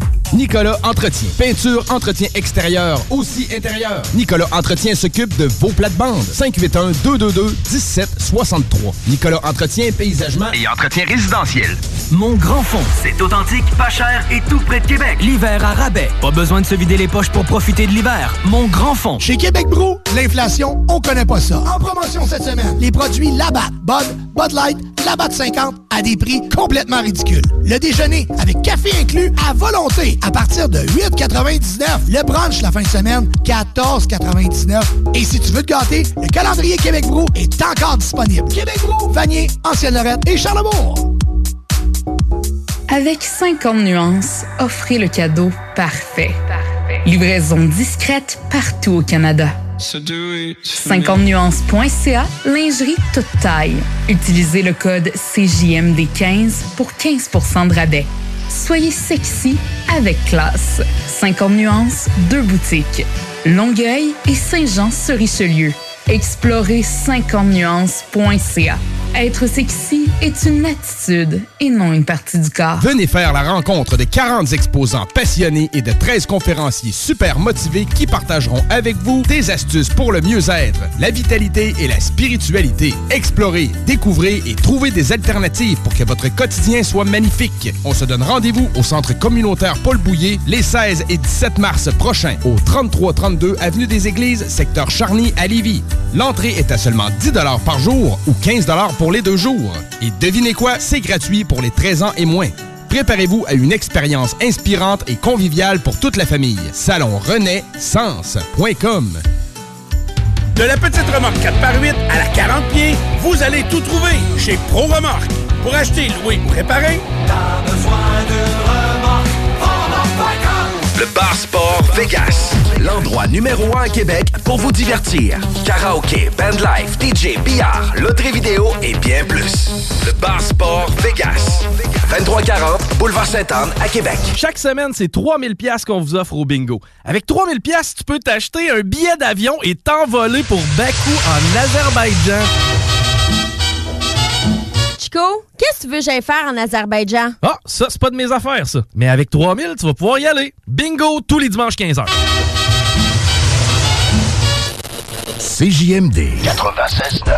S4: Nicolas Entretien. Peinture, entretien extérieur, aussi intérieur. Nicolas Entretien s'occupe de vos plates-bandes. 581-222-1763. Nicolas Entretien, paysagement
S1: Et entretien résidentiel. Mon Grand Fond, c'est authentique, pas cher et tout près de Québec. L'hiver à rabais. Pas besoin de se vider les poches pour profiter de l'hiver. Mon Grand Fond.
S25: Chez Québec Brou, l'inflation, on connaît pas ça. En promotion cette semaine, les produits Labatt, Bud, Bud Light, Labatt 50 des prix complètement ridicules. Le déjeuner avec café inclus à volonté à partir de 8,99. Le brunch la fin de semaine, 14,99. Et si tu veux te gâter, le calendrier Québec Brou est encore disponible. Québec Brou, Vanier, Ancienne-Lorette et Charlebourg.
S33: Avec 50 nuances, offrez le cadeau parfait. Livraison discrète partout au Canada. 50nuances.ca, lingerie toute taille. Utilisez le code CJMD15 pour 15% de rabais. Soyez sexy avec classe. 50 nuances, deux boutiques. Longueuil et Saint-Jean-sur-Richelieu. Explorez 50nuances.ca. Être sexy est une attitude et non une partie du corps.
S4: Venez faire la rencontre de 40 exposants passionnés et de 13 conférenciers super motivés qui partageront avec vous des astuces pour le mieux-être, la vitalité et la spiritualité. Explorez, découvrez et trouvez des alternatives pour que votre quotidien soit magnifique. On se donne rendez-vous au centre communautaire Paul Bouillé les 16 et 17 mars prochains au 3332 avenue des Églises, secteur Charny à Lévis. L'entrée est à seulement 10 par jour ou 15 pour les deux jours. Et devinez quoi, c'est gratuit pour les 13 ans et moins. Préparez-vous à une expérience inspirante et conviviale pour toute la famille. Salon Renaissance.com
S1: De la petite remorque 4x8 à la 40 pieds, vous allez tout trouver chez Pro Remorque. Pour acheter, louer ou réparer,
S59: Le Bar Sport Vegas. L'endroit numéro un à Québec pour vous divertir. Karaoke, bandlife, DJ, billard, loterie vidéo et bien plus. Le Bar Sport Vegas. 2340 Boulevard Sainte-Anne à Québec.
S60: Chaque semaine, c'est 3000 pièces qu'on vous offre au bingo. Avec 3000 pièces, tu peux t'acheter un billet d'avion et t'envoler pour Bakou en Azerbaïdjan.
S61: Chico, qu'est-ce que tu veux que j'aille faire en Azerbaïdjan?
S60: Ah, ça, c'est pas de mes affaires, ça. Mais avec 3000, tu vas pouvoir y aller. Bingo tous les dimanches 15h.
S14: CJMD
S59: 96.9.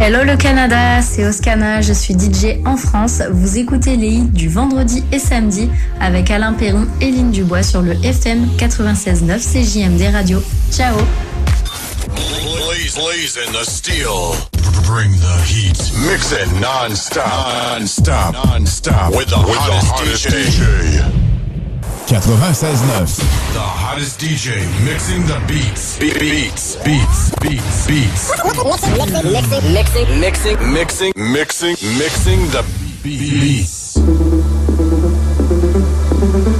S62: Hello le Canada, c'est Oscana, je suis DJ en France. Vous écoutez les hits du vendredi et samedi avec Alain Perron et Lynn Dubois sur le FM 96.9 CJMD Radio. Ciao
S24: Blaze, blaze in the steel. Bring the heat. Mix it non-stop. Non-stop. Non-stop. With the hottest, DJ.
S14: 96.9.
S24: The hottest DJ mixing the beats. Be- beats. Beats. Beats. Beats.
S63: Mixing, mixing,
S24: Mixing. Mixing. Mixing. Mixing the beats.
S63: mixing.